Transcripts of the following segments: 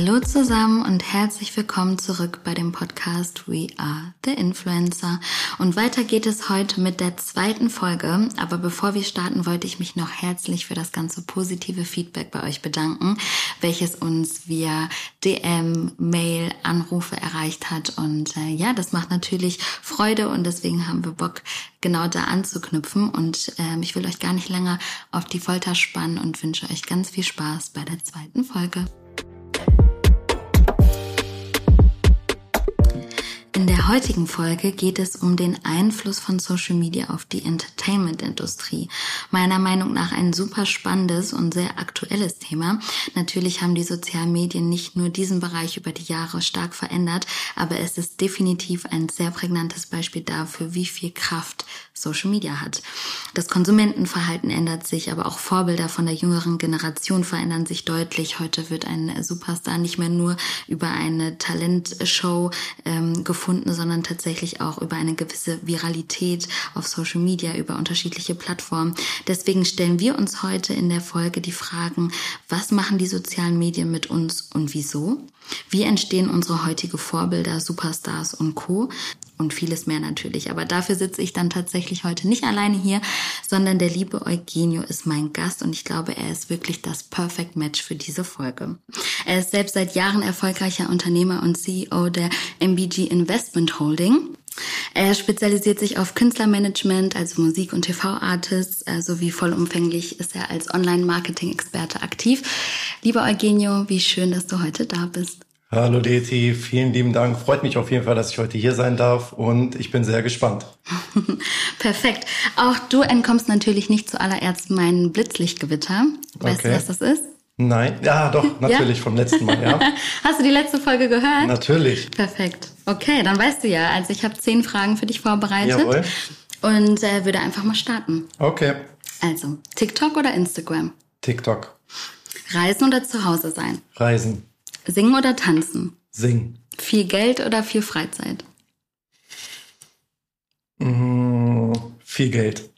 Hallo zusammen und herzlich willkommen zurück bei dem Podcast We Are the Influencer. Und weiter geht es heute mit der zweiten Folge. Aber bevor wir starten, wollte ich mich noch herzlich für das ganze positive Feedback bei euch bedanken, welches uns via DM, Mail, Anrufe erreicht hat. Und äh, ja, das macht natürlich Freude und deswegen haben wir Bock, genau da anzuknüpfen. Und ähm, ich will euch gar nicht länger auf die Folter spannen und wünsche euch ganz viel Spaß bei der zweiten Folge. Der heutigen Folge geht es um den Einfluss von Social Media auf die Entertainment-Industrie. Meiner Meinung nach ein super spannendes und sehr aktuelles Thema. Natürlich haben die sozialen Medien nicht nur diesen Bereich über die Jahre stark verändert, aber es ist definitiv ein sehr prägnantes Beispiel dafür, wie viel Kraft Social Media hat. Das Konsumentenverhalten ändert sich, aber auch Vorbilder von der jüngeren Generation verändern sich deutlich. Heute wird ein Superstar nicht mehr nur über eine Talentshow ähm, gefunden, gefunden, sondern tatsächlich auch über eine gewisse Viralität auf Social Media, über unterschiedliche Plattformen. Deswegen stellen wir uns heute in der Folge die Fragen, was machen die sozialen Medien mit uns und wieso? Wie entstehen unsere heutige Vorbilder, Superstars und Co? Und vieles mehr natürlich. Aber dafür sitze ich dann tatsächlich heute nicht alleine hier, sondern der liebe Eugenio ist mein Gast und ich glaube, er ist wirklich das Perfect Match für diese Folge. Er ist selbst seit Jahren erfolgreicher Unternehmer und CEO der MBG Investment Holding. Er spezialisiert sich auf Künstlermanagement, also Musik- und TV-Artists, sowie vollumfänglich ist er als Online-Marketing-Experte aktiv. Lieber Eugenio, wie schön, dass du heute da bist. Hallo Deti, vielen lieben Dank. Freut mich auf jeden Fall, dass ich heute hier sein darf und ich bin sehr gespannt. Perfekt. Auch du entkommst natürlich nicht zuallererst meinem Blitzlichtgewitter. Weißt okay. du, was das ist? Nein, ja, doch, natürlich ja? vom letzten Mal, ja. Hast du die letzte Folge gehört? Natürlich. Perfekt. Okay, dann weißt du ja, also ich habe zehn Fragen für dich vorbereitet Jawohl. und äh, würde einfach mal starten. Okay. Also, TikTok oder Instagram? TikTok. Reisen oder zu Hause sein? Reisen. Singen oder tanzen? Singen. Viel Geld oder viel Freizeit? Mm, viel Geld.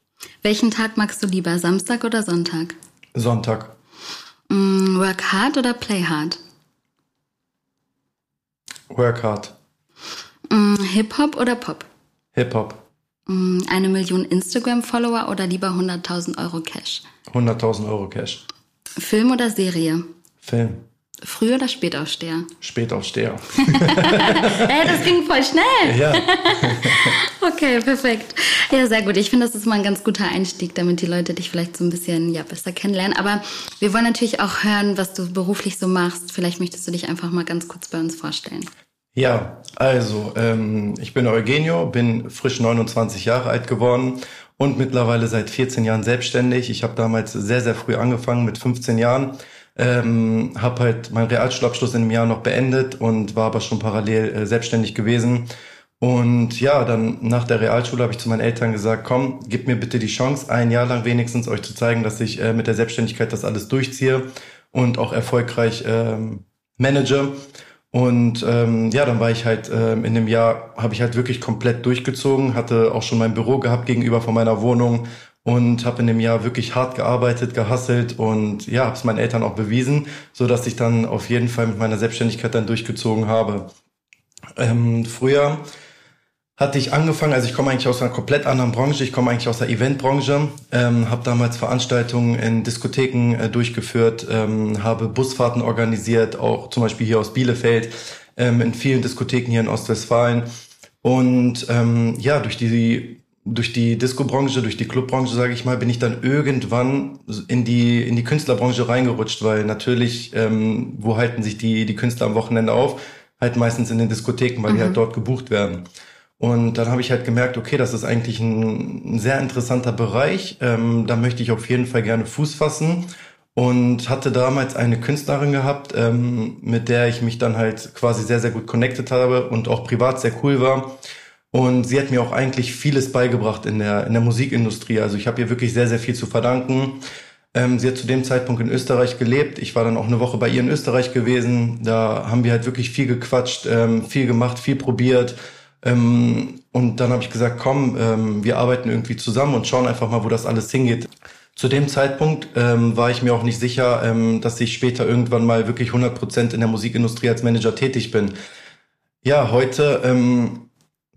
Welchen Tag magst du lieber, Samstag oder Sonntag? Sonntag. Mm, work hard oder play hard? Work hard. Mm, Hip-Hop oder Pop? Hip-Hop. Mm, eine Million Instagram-Follower oder lieber 100.000 Euro Cash? 100.000 Euro Cash. Film oder Serie? Film. Früh oder Spätaufsteher? Spätaufsteher. hey, das ging voll schnell. Ja. okay, perfekt. Ja, sehr gut. Ich finde, das ist mal ein ganz guter Einstieg, damit die Leute dich vielleicht so ein bisschen ja, besser kennenlernen. Aber wir wollen natürlich auch hören, was du beruflich so machst. Vielleicht möchtest du dich einfach mal ganz kurz bei uns vorstellen. Ja, also ähm, ich bin Eugenio, bin frisch 29 Jahre alt geworden und mittlerweile seit 14 Jahren selbstständig. Ich habe damals sehr, sehr früh angefangen, mit 15 Jahren ähm, habe halt meinen Realschulabschluss in einem Jahr noch beendet und war aber schon parallel äh, selbstständig gewesen. Und ja, dann nach der Realschule habe ich zu meinen Eltern gesagt, komm, gib mir bitte die Chance, ein Jahr lang wenigstens euch zu zeigen, dass ich äh, mit der Selbstständigkeit das alles durchziehe und auch erfolgreich ähm, manage. Und ähm, ja, dann war ich halt ähm, in dem Jahr, habe ich halt wirklich komplett durchgezogen, hatte auch schon mein Büro gehabt gegenüber von meiner Wohnung und habe in dem Jahr wirklich hart gearbeitet, gehasselt und ja, habe es meinen Eltern auch bewiesen, so dass ich dann auf jeden Fall mit meiner Selbstständigkeit dann durchgezogen habe. Ähm, früher hatte ich angefangen, also ich komme eigentlich aus einer komplett anderen Branche, ich komme eigentlich aus der Eventbranche, ähm, habe damals Veranstaltungen in Diskotheken äh, durchgeführt, ähm, habe Busfahrten organisiert, auch zum Beispiel hier aus Bielefeld, ähm, in vielen Diskotheken hier in Ostwestfalen. Und ähm, ja, durch die durch die Disco-Branche, durch die Clubbranche, sage ich mal, bin ich dann irgendwann in die in die Künstlerbranche reingerutscht, weil natürlich, ähm, wo halten sich die die Künstler am Wochenende auf? Halt meistens in den Diskotheken, weil mhm. die halt mhm. dort gebucht werden. Und dann habe ich halt gemerkt, okay, das ist eigentlich ein, ein sehr interessanter Bereich. Ähm, da möchte ich auf jeden Fall gerne Fuß fassen und hatte damals eine Künstlerin gehabt, ähm, mit der ich mich dann halt quasi sehr sehr gut connected habe und auch privat sehr cool war. Und sie hat mir auch eigentlich vieles beigebracht in der, in der Musikindustrie. Also ich habe ihr wirklich sehr, sehr viel zu verdanken. Ähm, sie hat zu dem Zeitpunkt in Österreich gelebt. Ich war dann auch eine Woche bei ihr in Österreich gewesen. Da haben wir halt wirklich viel gequatscht, ähm, viel gemacht, viel probiert. Ähm, und dann habe ich gesagt, komm, ähm, wir arbeiten irgendwie zusammen und schauen einfach mal, wo das alles hingeht. Zu dem Zeitpunkt ähm, war ich mir auch nicht sicher, ähm, dass ich später irgendwann mal wirklich 100 Prozent in der Musikindustrie als Manager tätig bin. Ja, heute ähm,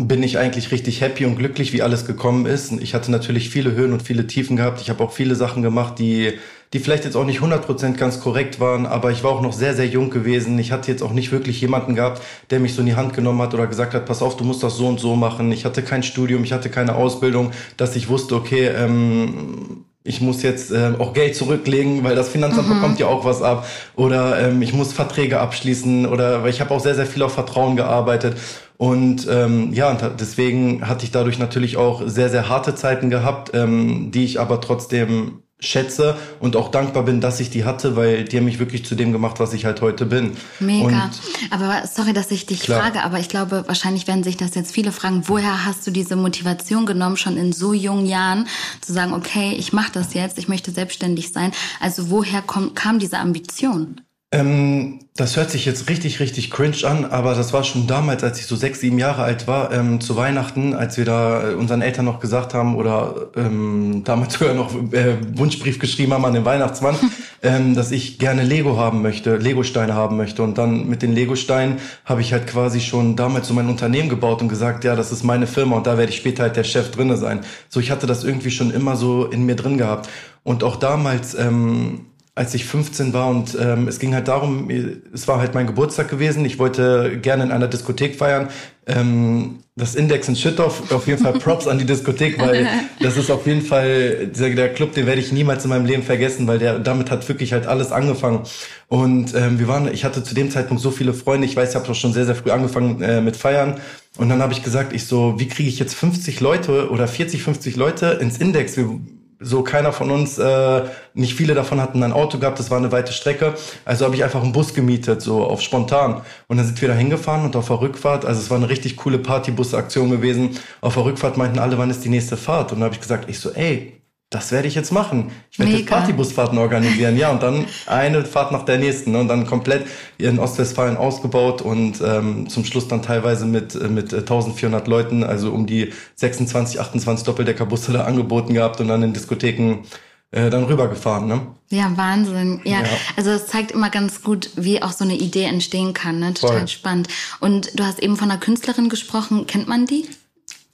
bin ich eigentlich richtig happy und glücklich, wie alles gekommen ist. Ich hatte natürlich viele Höhen und viele Tiefen gehabt. Ich habe auch viele Sachen gemacht, die, die vielleicht jetzt auch nicht 100% ganz korrekt waren, aber ich war auch noch sehr, sehr jung gewesen. Ich hatte jetzt auch nicht wirklich jemanden gehabt, der mich so in die Hand genommen hat oder gesagt hat, pass auf, du musst das so und so machen. Ich hatte kein Studium, ich hatte keine Ausbildung, dass ich wusste, okay, ähm, ich muss jetzt äh, auch Geld zurücklegen, weil das Finanzamt mhm. bekommt ja auch was ab. Oder ähm, ich muss Verträge abschließen oder weil ich habe auch sehr, sehr viel auf Vertrauen gearbeitet. Und ähm, ja, und deswegen hatte ich dadurch natürlich auch sehr, sehr harte Zeiten gehabt, ähm, die ich aber trotzdem schätze und auch dankbar bin, dass ich die hatte, weil die haben mich wirklich zu dem gemacht, was ich halt heute bin. Mega. Und aber sorry, dass ich dich klar. frage, aber ich glaube, wahrscheinlich werden sich das jetzt viele fragen, woher hast du diese Motivation genommen, schon in so jungen Jahren zu sagen, okay, ich mache das jetzt, ich möchte selbstständig sein. Also woher kom kam diese Ambition? Ähm, das hört sich jetzt richtig, richtig cringe an, aber das war schon damals, als ich so sechs, sieben Jahre alt war, ähm, zu Weihnachten, als wir da äh, unseren Eltern noch gesagt haben oder ähm, damals sogar noch äh, Wunschbrief geschrieben haben an den Weihnachtsmann, ähm, dass ich gerne Lego haben möchte, Lego-Steine haben möchte. Und dann mit den Lego-Steinen habe ich halt quasi schon damals so mein Unternehmen gebaut und gesagt, ja, das ist meine Firma und da werde ich später halt der Chef drinne sein. So, ich hatte das irgendwie schon immer so in mir drin gehabt. Und auch damals, ähm, als ich 15 war und ähm, es ging halt darum, es war halt mein Geburtstag gewesen, ich wollte gerne in einer Diskothek feiern. Ähm, das Index in Schüttorf, auf jeden Fall Props an die Diskothek, weil das ist auf jeden Fall der, der Club, den werde ich niemals in meinem Leben vergessen, weil der damit hat wirklich halt alles angefangen. Und ähm, wir waren, ich hatte zu dem Zeitpunkt so viele Freunde, ich weiß, ich habe doch schon sehr, sehr früh angefangen äh, mit Feiern. Und dann habe ich gesagt, ich so, wie kriege ich jetzt 50 Leute oder 40, 50 Leute ins Index? Wir, so keiner von uns, äh, nicht viele davon hatten ein Auto gehabt, das war eine weite Strecke. Also habe ich einfach einen Bus gemietet, so auf spontan. Und dann sind wir da hingefahren und auf der Rückfahrt, also es war eine richtig coole Partybus-Aktion gewesen. Auf der Rückfahrt meinten alle, wann ist die nächste Fahrt? Und dann habe ich gesagt, ich so, ey, das werde ich jetzt machen. Ich werde jetzt Partybusfahrten organisieren, ja, und dann eine Fahrt nach der nächsten ne? und dann komplett in Ostwestfalen ausgebaut und ähm, zum Schluss dann teilweise mit mit 1400 Leuten, also um die 26, 28 Doppeldeckerbusse da angeboten gehabt und dann in Diskotheken äh, dann rübergefahren, ne? Ja, Wahnsinn. Ja, ja, also es zeigt immer ganz gut, wie auch so eine Idee entstehen kann, ne? Total Voll. spannend. Und du hast eben von einer Künstlerin gesprochen, kennt man die?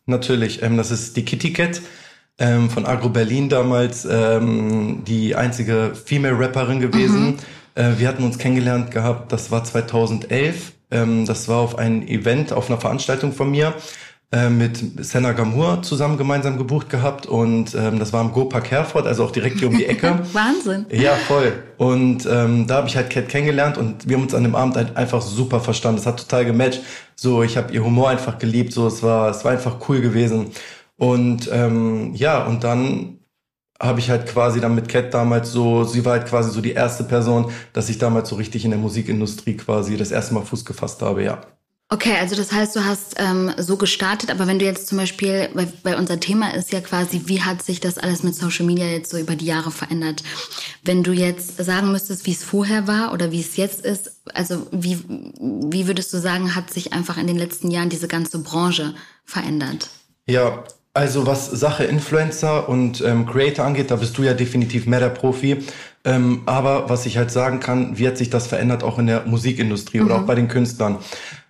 Natürlich, ähm, das ist die Kitty Cat ähm, von Agro Berlin damals ähm, die einzige Female Rapperin gewesen. Mhm. Äh, wir hatten uns kennengelernt gehabt, das war 2011. Ähm, das war auf einem Event, auf einer Veranstaltung von mir äh, mit Senna Gamur zusammen gemeinsam gebucht gehabt und ähm, das war im Go-Park Herford, also auch direkt hier um die Ecke. Wahnsinn. Ja, voll. Und ähm, da habe ich halt Cat kennengelernt und wir haben uns an dem Abend halt einfach super verstanden. Es hat total gematcht. So, ich habe ihr Humor einfach geliebt. So, es war, es war einfach cool gewesen. Und ähm, ja, und dann habe ich halt quasi dann mit Cat damals so, sie war halt quasi so die erste Person, dass ich damals so richtig in der Musikindustrie quasi das erste Mal Fuß gefasst habe, ja. Okay, also das heißt, du hast ähm, so gestartet, aber wenn du jetzt zum Beispiel, weil, weil unser Thema ist ja quasi, wie hat sich das alles mit Social Media jetzt so über die Jahre verändert? Wenn du jetzt sagen müsstest, wie es vorher war oder wie es jetzt ist, also wie, wie würdest du sagen, hat sich einfach in den letzten Jahren diese ganze Branche verändert? Ja, also was Sache Influencer und ähm, Creator angeht, da bist du ja definitiv mehr der Profi. Ähm, aber was ich halt sagen kann, wie hat sich das verändert auch in der Musikindustrie mhm. oder auch bei den Künstlern.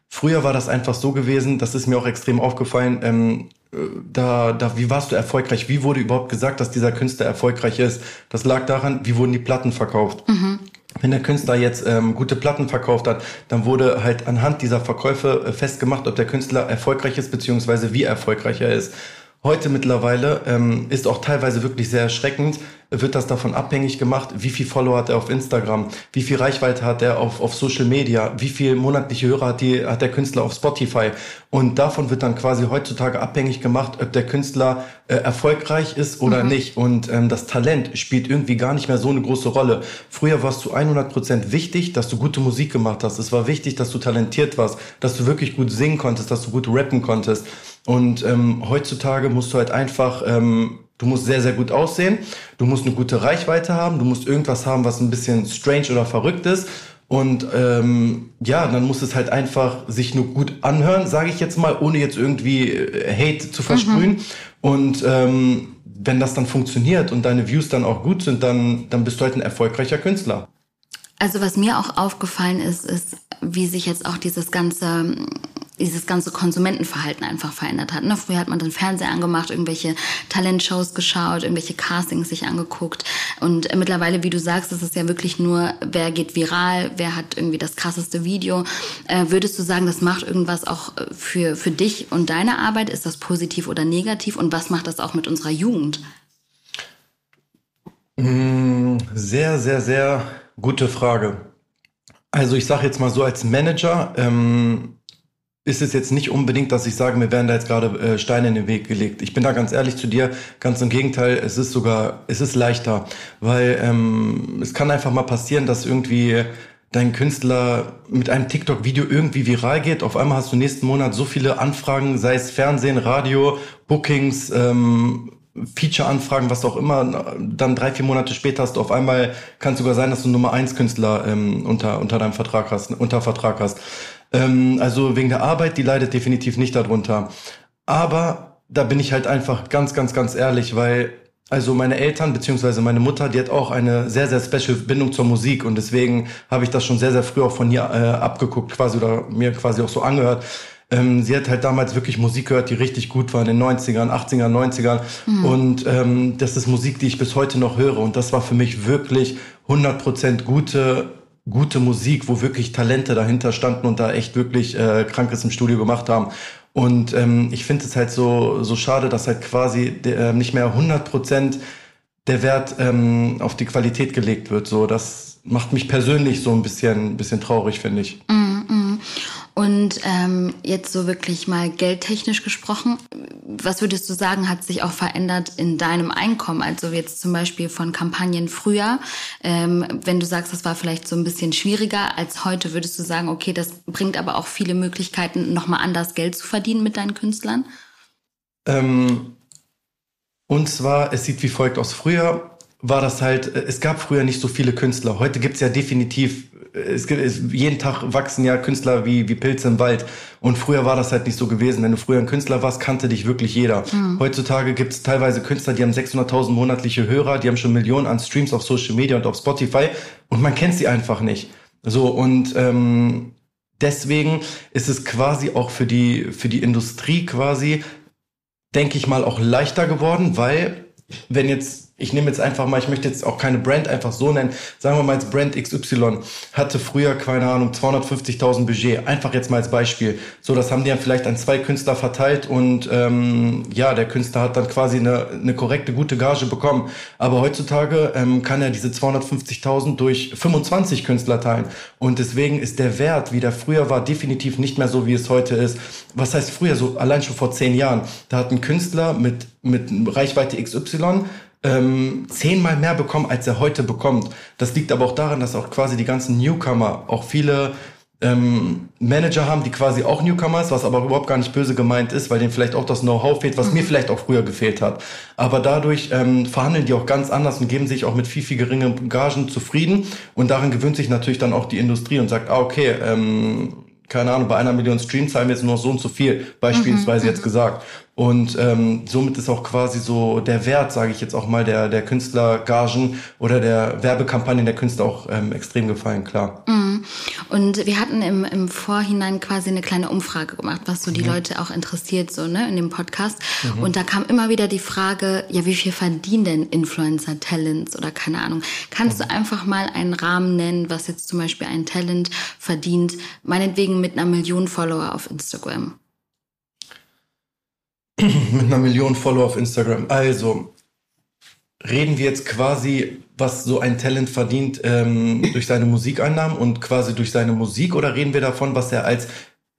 Früher war das einfach so gewesen, das ist mir auch extrem aufgefallen, ähm, äh, da, da, wie warst du erfolgreich? Wie wurde überhaupt gesagt, dass dieser Künstler erfolgreich ist? Das lag daran, wie wurden die Platten verkauft? Mhm. Wenn der Künstler jetzt ähm, gute Platten verkauft hat, dann wurde halt anhand dieser Verkäufe äh, festgemacht, ob der Künstler erfolgreich ist, beziehungsweise wie erfolgreich er ist. Heute mittlerweile ähm, ist auch teilweise wirklich sehr erschreckend, wird das davon abhängig gemacht, wie viel Follower hat er auf Instagram, wie viel Reichweite hat er auf, auf Social Media, wie viel monatliche Hörer hat, die, hat der Künstler auf Spotify. Und davon wird dann quasi heutzutage abhängig gemacht, ob der Künstler äh, erfolgreich ist oder mhm. nicht. Und ähm, das Talent spielt irgendwie gar nicht mehr so eine große Rolle. Früher warst du 100% wichtig, dass du gute Musik gemacht hast. Es war wichtig, dass du talentiert warst, dass du wirklich gut singen konntest, dass du gut rappen konntest. Und ähm, heutzutage musst du halt einfach, ähm, du musst sehr, sehr gut aussehen, du musst eine gute Reichweite haben, du musst irgendwas haben, was ein bisschen strange oder verrückt ist. Und ähm, ja, dann muss es halt einfach sich nur gut anhören, sage ich jetzt mal, ohne jetzt irgendwie äh, Hate zu versprühen. Mhm. Und ähm, wenn das dann funktioniert und deine Views dann auch gut sind, dann, dann bist du halt ein erfolgreicher Künstler. Also was mir auch aufgefallen ist, ist, wie sich jetzt auch dieses ganze dieses ganze Konsumentenverhalten einfach verändert hat. Ne? Früher hat man den Fernseher angemacht, irgendwelche Talentshows geschaut, irgendwelche Castings sich angeguckt. Und mittlerweile, wie du sagst, ist es ja wirklich nur, wer geht viral, wer hat irgendwie das krasseste Video. Äh, würdest du sagen, das macht irgendwas auch für, für dich und deine Arbeit? Ist das positiv oder negativ? Und was macht das auch mit unserer Jugend? Mm, sehr, sehr, sehr Gute Frage. Also ich sage jetzt mal so als Manager ähm, ist es jetzt nicht unbedingt, dass ich sage, mir werden da jetzt gerade äh, Steine in den Weg gelegt. Ich bin da ganz ehrlich zu dir, ganz im Gegenteil, es ist sogar, es ist leichter, weil ähm, es kann einfach mal passieren, dass irgendwie dein Künstler mit einem TikTok-Video irgendwie viral geht. Auf einmal hast du nächsten Monat so viele Anfragen, sei es Fernsehen, Radio, Bookings, ähm, Feature-Anfragen, was auch immer, dann drei, vier Monate später hast du auf einmal, kann sogar sein, dass du Nummer eins Künstler ähm, unter, unter deinem Vertrag hast, unter Vertrag hast. Ähm, also wegen der Arbeit, die leidet definitiv nicht darunter. Aber da bin ich halt einfach ganz, ganz, ganz ehrlich, weil also meine Eltern beziehungsweise meine Mutter, die hat auch eine sehr, sehr special Bindung zur Musik und deswegen habe ich das schon sehr, sehr früh auch von ihr äh, abgeguckt quasi oder mir quasi auch so angehört. Ähm, sie hat halt damals wirklich Musik gehört, die richtig gut war in den 90ern, 80ern, 90ern. Mhm. Und ähm, das ist Musik, die ich bis heute noch höre. Und das war für mich wirklich 100% gute gute Musik, wo wirklich Talente dahinter standen und da echt wirklich äh, Krankes im Studio gemacht haben. Und ähm, ich finde es halt so, so schade, dass halt quasi der, äh, nicht mehr 100% der Wert ähm, auf die Qualität gelegt wird. So, das macht mich persönlich so ein bisschen, bisschen traurig, finde ich. Mm, mm. Und ähm, jetzt so wirklich mal geldtechnisch gesprochen, was würdest du sagen, hat sich auch verändert in deinem Einkommen? Also jetzt zum Beispiel von Kampagnen früher, ähm, wenn du sagst, das war vielleicht so ein bisschen schwieriger als heute, würdest du sagen, okay, das bringt aber auch viele Möglichkeiten, nochmal anders Geld zu verdienen mit deinen Künstlern? Ähm, und zwar, es sieht wie folgt aus. Früher war das halt, es gab früher nicht so viele Künstler. Heute gibt's ja definitiv es gibt es, jeden Tag wachsen ja Künstler wie, wie Pilze im Wald. Und früher war das halt nicht so gewesen. Wenn du früher ein Künstler warst, kannte dich wirklich jeder. Mhm. Heutzutage gibt es teilweise Künstler, die haben 600.000 monatliche Hörer, die haben schon Millionen an Streams auf Social Media und auf Spotify und man kennt sie einfach nicht. So und ähm, deswegen ist es quasi auch für die für die Industrie quasi, denke ich mal, auch leichter geworden, weil wenn jetzt ich nehme jetzt einfach mal, ich möchte jetzt auch keine Brand einfach so nennen, sagen wir mal als Brand XY hatte früher, keine Ahnung, 250.000 Budget, einfach jetzt mal als Beispiel. So, das haben die dann vielleicht an zwei Künstler verteilt und ähm, ja, der Künstler hat dann quasi eine, eine korrekte, gute Gage bekommen. Aber heutzutage ähm, kann er diese 250.000 durch 25 Künstler teilen und deswegen ist der Wert, wie der früher war, definitiv nicht mehr so, wie es heute ist. Was heißt früher, so allein schon vor zehn Jahren, da hat ein Künstler mit, mit Reichweite XY ähm, zehnmal mehr bekommen, als er heute bekommt. Das liegt aber auch daran, dass auch quasi die ganzen Newcomer auch viele ähm, Manager haben, die quasi auch Newcomers, was aber überhaupt gar nicht böse gemeint ist, weil denen vielleicht auch das Know-how fehlt, was mhm. mir vielleicht auch früher gefehlt hat. Aber dadurch ähm, verhandeln die auch ganz anders und geben sich auch mit viel, viel geringen Gagen zufrieden. Und daran gewöhnt sich natürlich dann auch die Industrie und sagt, ah, okay, ähm, keine Ahnung, bei einer Million Streams zahlen wir jetzt nur so und so viel, beispielsweise mhm, jetzt mhm. gesagt. Und ähm, somit ist auch quasi so der Wert, sage ich jetzt auch mal, der, der Künstlergagen oder der Werbekampagnen der Künstler auch ähm, extrem gefallen, klar. Mhm. Und wir hatten im, im Vorhinein quasi eine kleine Umfrage gemacht, was so die mhm. Leute auch interessiert, so ne, in dem Podcast. Mhm. Und da kam immer wieder die Frage, ja, wie viel verdienen denn Influencer Talents oder keine Ahnung. Kannst du mhm. einfach mal einen Rahmen nennen, was jetzt zum Beispiel ein Talent verdient, meinetwegen mit einer Million Follower auf Instagram? mit einer Million Follower auf Instagram. Also, reden wir jetzt quasi, was so ein Talent verdient ähm, durch seine Musikeinnahmen und quasi durch seine Musik oder reden wir davon, was er als,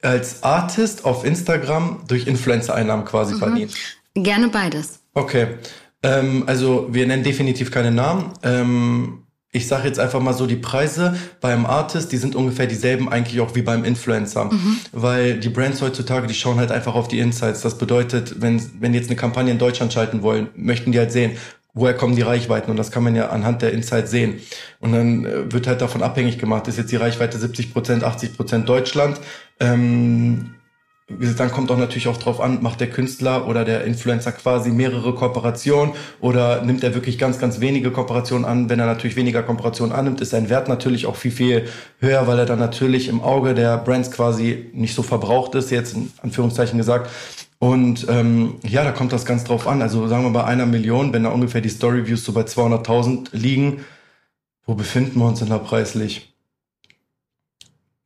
als Artist auf Instagram durch Influencer-Einnahmen quasi mhm. verdient? Gerne beides. Okay. Ähm, also wir nennen definitiv keine Namen. Ähm, ich sage jetzt einfach mal so, die Preise beim Artist, die sind ungefähr dieselben eigentlich auch wie beim Influencer. Mhm. Weil die Brands heutzutage, die schauen halt einfach auf die Insights. Das bedeutet, wenn, wenn die jetzt eine Kampagne in Deutschland schalten wollen, möchten die halt sehen, woher kommen die Reichweiten? Und das kann man ja anhand der Insights sehen. Und dann äh, wird halt davon abhängig gemacht, ist jetzt die Reichweite 70 Prozent, 80 Prozent Deutschland. Ähm, dann kommt auch natürlich auch drauf an, macht der Künstler oder der Influencer quasi mehrere Kooperationen oder nimmt er wirklich ganz, ganz wenige Kooperationen an. Wenn er natürlich weniger Kooperationen annimmt, ist sein Wert natürlich auch viel, viel höher, weil er dann natürlich im Auge der Brands quasi nicht so verbraucht ist, jetzt in Anführungszeichen gesagt. Und ähm, ja, da kommt das ganz drauf an. Also sagen wir bei einer Million, wenn da ungefähr die Storyviews so bei 200.000 liegen, wo befinden wir uns denn da preislich?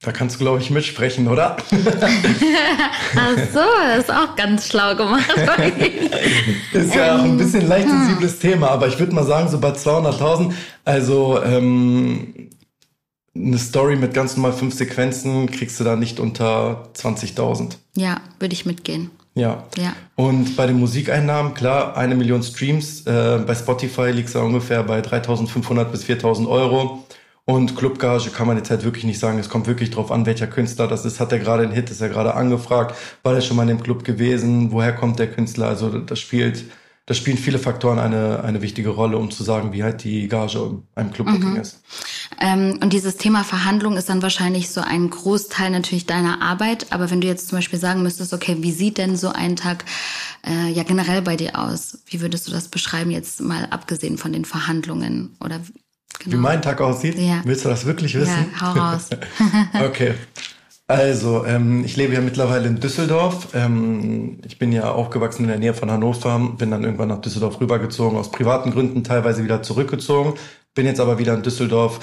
Da kannst du, glaube ich, mitsprechen, oder? Ach so, das ist auch ganz schlau gemacht. ist ja auch ein bisschen leicht sensibles Thema, aber ich würde mal sagen, so bei 200.000, also ähm, eine Story mit ganz normal fünf Sequenzen kriegst du da nicht unter 20.000. Ja, würde ich mitgehen. Ja. ja. Und bei den Musikeinnahmen, klar, eine Million Streams. Äh, bei Spotify liegt es ungefähr bei 3.500 bis 4.000 Euro. Und Clubgage kann man jetzt halt wirklich nicht sagen. Es kommt wirklich drauf an, welcher Künstler das ist. Hat er gerade einen Hit? Ist er gerade angefragt? War der schon mal in dem Club gewesen? Woher kommt der Künstler? Also das spielt, das spielen viele Faktoren eine, eine wichtige Rolle, um zu sagen, wie halt die Gage in einem Clubbooking mhm. ist. Ähm, und dieses Thema Verhandlung ist dann wahrscheinlich so ein Großteil natürlich deiner Arbeit. Aber wenn du jetzt zum Beispiel sagen müsstest, okay, wie sieht denn so ein Tag äh, ja generell bei dir aus? Wie würdest du das beschreiben, jetzt mal abgesehen von den Verhandlungen? Oder Genau. Wie mein Tag aussieht? Ja. Willst du das wirklich wissen? Ja, hau raus. okay. Also, ähm, ich lebe ja mittlerweile in Düsseldorf. Ähm, ich bin ja aufgewachsen in der Nähe von Hannover, bin dann irgendwann nach Düsseldorf rübergezogen, aus privaten Gründen teilweise wieder zurückgezogen, bin jetzt aber wieder in Düsseldorf.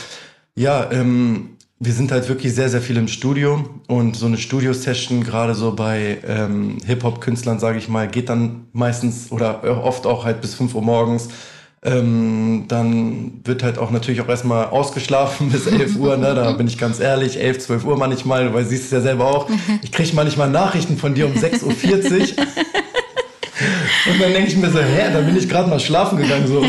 Ja, ähm, wir sind halt wirklich sehr, sehr viel im Studio und so eine Studio-Session, gerade so bei ähm, Hip-Hop-Künstlern, sage ich mal, geht dann meistens oder oft auch halt bis 5 Uhr morgens. Ähm, dann wird halt auch natürlich auch erstmal ausgeschlafen bis 11 Uhr, ne? da bin ich ganz ehrlich, 11, 12 Uhr manchmal, weil siehst es ja selber auch. Ich kriege manchmal Nachrichten von dir um 6.40 Uhr. Und dann denke ich mir so, hä, da bin ich gerade mal schlafen gegangen. So.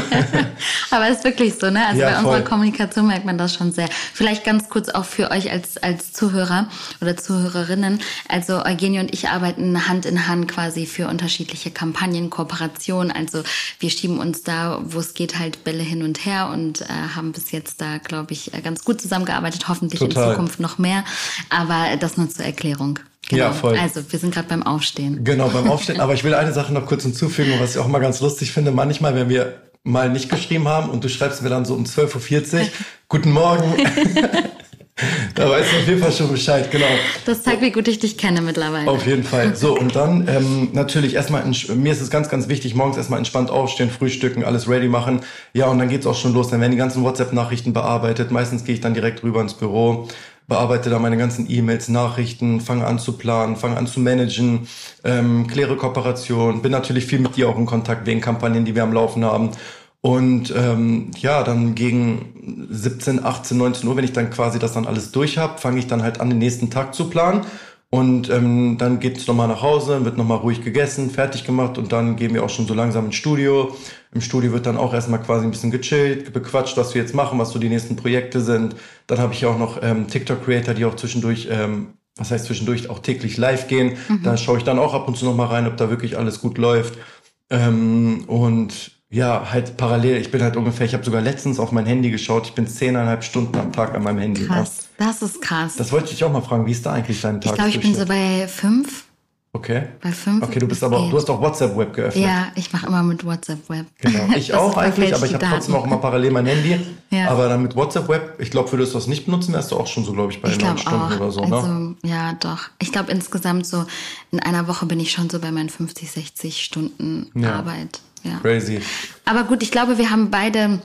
Aber es ist wirklich so, ne? Also ja, bei voll. unserer Kommunikation merkt man das schon sehr. Vielleicht ganz kurz auch für euch als, als Zuhörer oder Zuhörerinnen. Also Eugenio und ich arbeiten Hand in Hand quasi für unterschiedliche Kampagnen, Kooperationen. Also wir schieben uns da, wo es geht, halt Bälle hin und her und äh, haben bis jetzt da, glaube ich, ganz gut zusammengearbeitet. Hoffentlich Total. in Zukunft noch mehr. Aber das nur zur Erklärung. Genau. Ja, voll. Also, wir sind gerade beim Aufstehen. Genau, beim Aufstehen. Aber ich will eine Sache noch kurz hinzufügen, was ich auch mal ganz lustig finde. Manchmal, wenn wir mal nicht geschrieben haben und du schreibst mir dann so um 12.40 Uhr, guten Morgen. da weißt du auf jeden Fall schon Bescheid, genau. Das zeigt, wie gut ich dich kenne mittlerweile. Auf jeden Fall. So, und dann ähm, natürlich erstmal, mir ist es ganz, ganz wichtig, morgens erstmal entspannt aufstehen, frühstücken, alles ready machen. Ja, und dann geht's auch schon los. Dann werden die ganzen WhatsApp-Nachrichten bearbeitet. Meistens gehe ich dann direkt rüber ins Büro bearbeite da meine ganzen E-Mails, Nachrichten, fange an zu planen, fange an zu managen, ähm, kläre Kooperation, bin natürlich viel mit dir auch in Kontakt wegen Kampagnen, die wir am Laufen haben. Und ähm, ja, dann gegen 17, 18, 19 Uhr, wenn ich dann quasi das dann alles durch habe, fange ich dann halt an, den nächsten Tag zu planen und ähm, dann geht's nochmal nach Hause, wird nochmal ruhig gegessen, fertig gemacht und dann gehen wir auch schon so langsam ins Studio. Im Studio wird dann auch erstmal quasi ein bisschen gechillt, bequatscht, was wir jetzt machen, was so die nächsten Projekte sind. Dann habe ich ja auch noch ähm, TikTok-Creator, die auch zwischendurch, ähm, was heißt zwischendurch, auch täglich live gehen. Mhm. Da schaue ich dann auch ab und zu nochmal rein, ob da wirklich alles gut läuft. Ähm, und ja, halt parallel. Ich bin halt ungefähr, ich habe sogar letztens auf mein Handy geschaut. Ich bin zehneinhalb Stunden am Tag an meinem Handy. Krass, das ist krass. Das wollte ich dich auch mal fragen. Wie ist da eigentlich dein Tag? Ich glaube, ich bin so bei fünf. Okay. Bei fünf. Okay, du bist aber, du hast auch WhatsApp Web geöffnet. Ja, ich mache immer mit WhatsApp Web. Genau. Ich auch eigentlich, aber ich habe trotzdem auch immer parallel mein Handy. Ja. Aber dann mit WhatsApp Web, ich glaube, würdest du das nicht benutzen, wärst du auch schon so, glaube ich, bei ich neun Stunden auch. oder so, ne? Also, ja, doch. Ich glaube, insgesamt so in einer Woche bin ich schon so bei meinen 50, 60 Stunden ja. Arbeit. Ja. Crazy. Aber gut, ich glaube, wir haben beide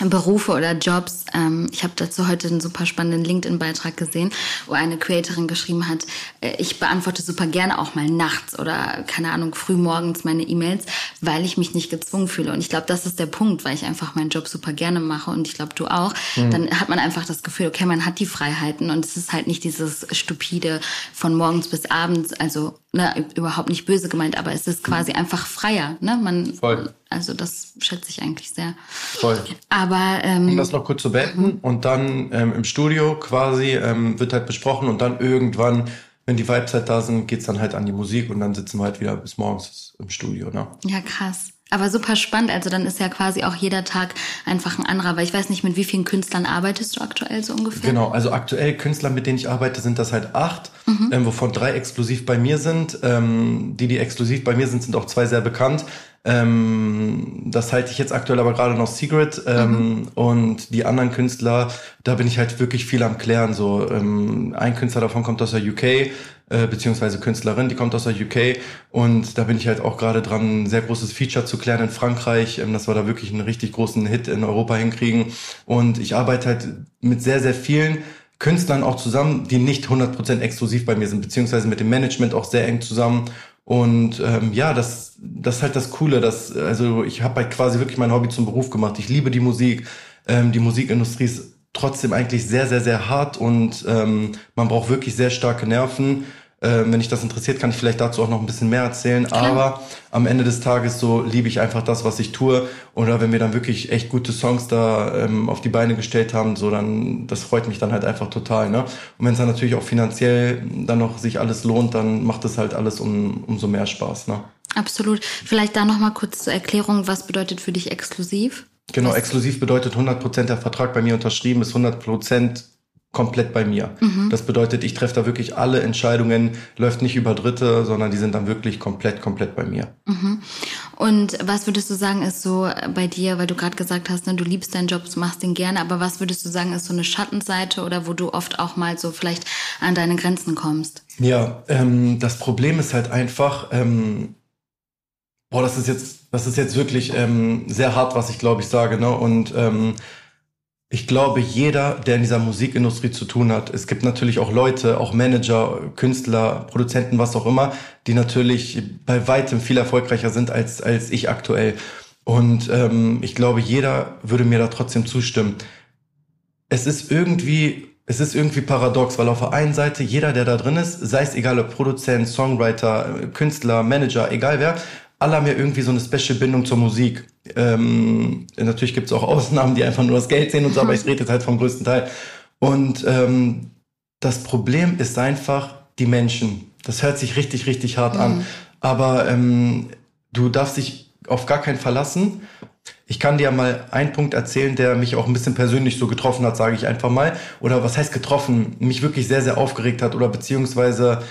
Berufe oder Jobs. Ähm, ich habe dazu heute einen super spannenden LinkedIn-Beitrag gesehen, wo eine Creatorin geschrieben hat, äh, ich beantworte super gerne auch mal nachts oder keine Ahnung, früh morgens meine E-Mails, weil ich mich nicht gezwungen fühle. Und ich glaube, das ist der Punkt, weil ich einfach meinen Job super gerne mache und ich glaube, du auch. Mhm. Dann hat man einfach das Gefühl, okay, man hat die Freiheiten und es ist halt nicht dieses stupide von morgens bis abends, also ne, überhaupt nicht böse gemeint, aber es ist quasi mhm. einfach freier. Ne? Man, Voll. Also das schätze ich eigentlich sehr. Voll. Aber ähm, um das noch kurz zu beenden und dann ähm, im Studio quasi ähm, wird halt besprochen und dann irgendwann, wenn die Vibes halt da sind, geht's dann halt an die Musik und dann sitzen wir halt wieder bis morgens im Studio. Ne? Ja, krass. Aber super spannend. Also dann ist ja quasi auch jeder Tag einfach ein anderer. Weil ich weiß nicht, mit wie vielen Künstlern arbeitest du aktuell so ungefähr? Genau, also aktuell Künstler, mit denen ich arbeite, sind das halt acht, mhm. ähm, wovon drei exklusiv bei mir sind. Ähm, die, die exklusiv bei mir sind, sind auch zwei sehr bekannt. Ähm, das halte ich jetzt aktuell aber gerade noch Secret. Ähm, mhm. Und die anderen Künstler, da bin ich halt wirklich viel am Klären. So, ähm, ein Künstler davon kommt aus der UK, äh, beziehungsweise Künstlerin, die kommt aus der UK. Und da bin ich halt auch gerade dran, ein sehr großes Feature zu klären in Frankreich, ähm, dass wir da wirklich einen richtig großen Hit in Europa hinkriegen. Und ich arbeite halt mit sehr, sehr vielen Künstlern auch zusammen, die nicht 100% exklusiv bei mir sind, beziehungsweise mit dem Management auch sehr eng zusammen. Und ähm, ja, das, das ist halt das Coole. Dass, also ich habe halt quasi wirklich mein Hobby zum Beruf gemacht. Ich liebe die Musik. Ähm, die Musikindustrie ist trotzdem eigentlich sehr, sehr, sehr hart und ähm, man braucht wirklich sehr starke Nerven. Ähm, wenn dich das interessiert, kann ich vielleicht dazu auch noch ein bisschen mehr erzählen. Klar. Aber am Ende des Tages so liebe ich einfach das, was ich tue. Oder wenn wir dann wirklich echt gute Songs da ähm, auf die Beine gestellt haben, so dann, das freut mich dann halt einfach total. Ne? Und wenn es dann natürlich auch finanziell dann noch sich alles lohnt, dann macht es halt alles um, umso mehr Spaß. Ne? Absolut. Vielleicht da nochmal kurz zur Erklärung, was bedeutet für dich exklusiv? Genau, was? exklusiv bedeutet 100% der Vertrag bei mir unterschrieben ist 100% komplett bei mir. Mhm. Das bedeutet, ich treffe da wirklich alle Entscheidungen, läuft nicht über Dritte, sondern die sind dann wirklich komplett, komplett bei mir. Mhm. Und was würdest du sagen, ist so bei dir, weil du gerade gesagt hast, ne, du liebst deinen Job, du machst den gerne, aber was würdest du sagen, ist so eine Schattenseite oder wo du oft auch mal so vielleicht an deine Grenzen kommst? Ja, ähm, das Problem ist halt einfach, ähm, boah, das ist jetzt, das ist jetzt wirklich ähm, sehr hart, was ich glaube ich sage, ne? Und ähm, ich glaube, jeder, der in dieser Musikindustrie zu tun hat, es gibt natürlich auch Leute, auch Manager, Künstler, Produzenten, was auch immer, die natürlich bei weitem viel erfolgreicher sind als, als ich aktuell. Und ähm, ich glaube, jeder würde mir da trotzdem zustimmen. Es ist irgendwie, es ist irgendwie paradox, weil auf der einen Seite jeder, der da drin ist, sei es egal ob Produzent, Songwriter, Künstler, Manager, egal wer, alle haben ja irgendwie so eine Special-Bindung zur Musik. Ähm, natürlich gibt es auch Ausnahmen, die einfach nur das Geld sehen und so, aber ich rede jetzt halt vom größten Teil. Und ähm, das Problem ist einfach die Menschen. Das hört sich richtig, richtig hart mhm. an. Aber ähm, du darfst dich auf gar keinen verlassen. Ich kann dir mal einen Punkt erzählen, der mich auch ein bisschen persönlich so getroffen hat, sage ich einfach mal. Oder was heißt getroffen? Mich wirklich sehr, sehr aufgeregt hat oder beziehungsweise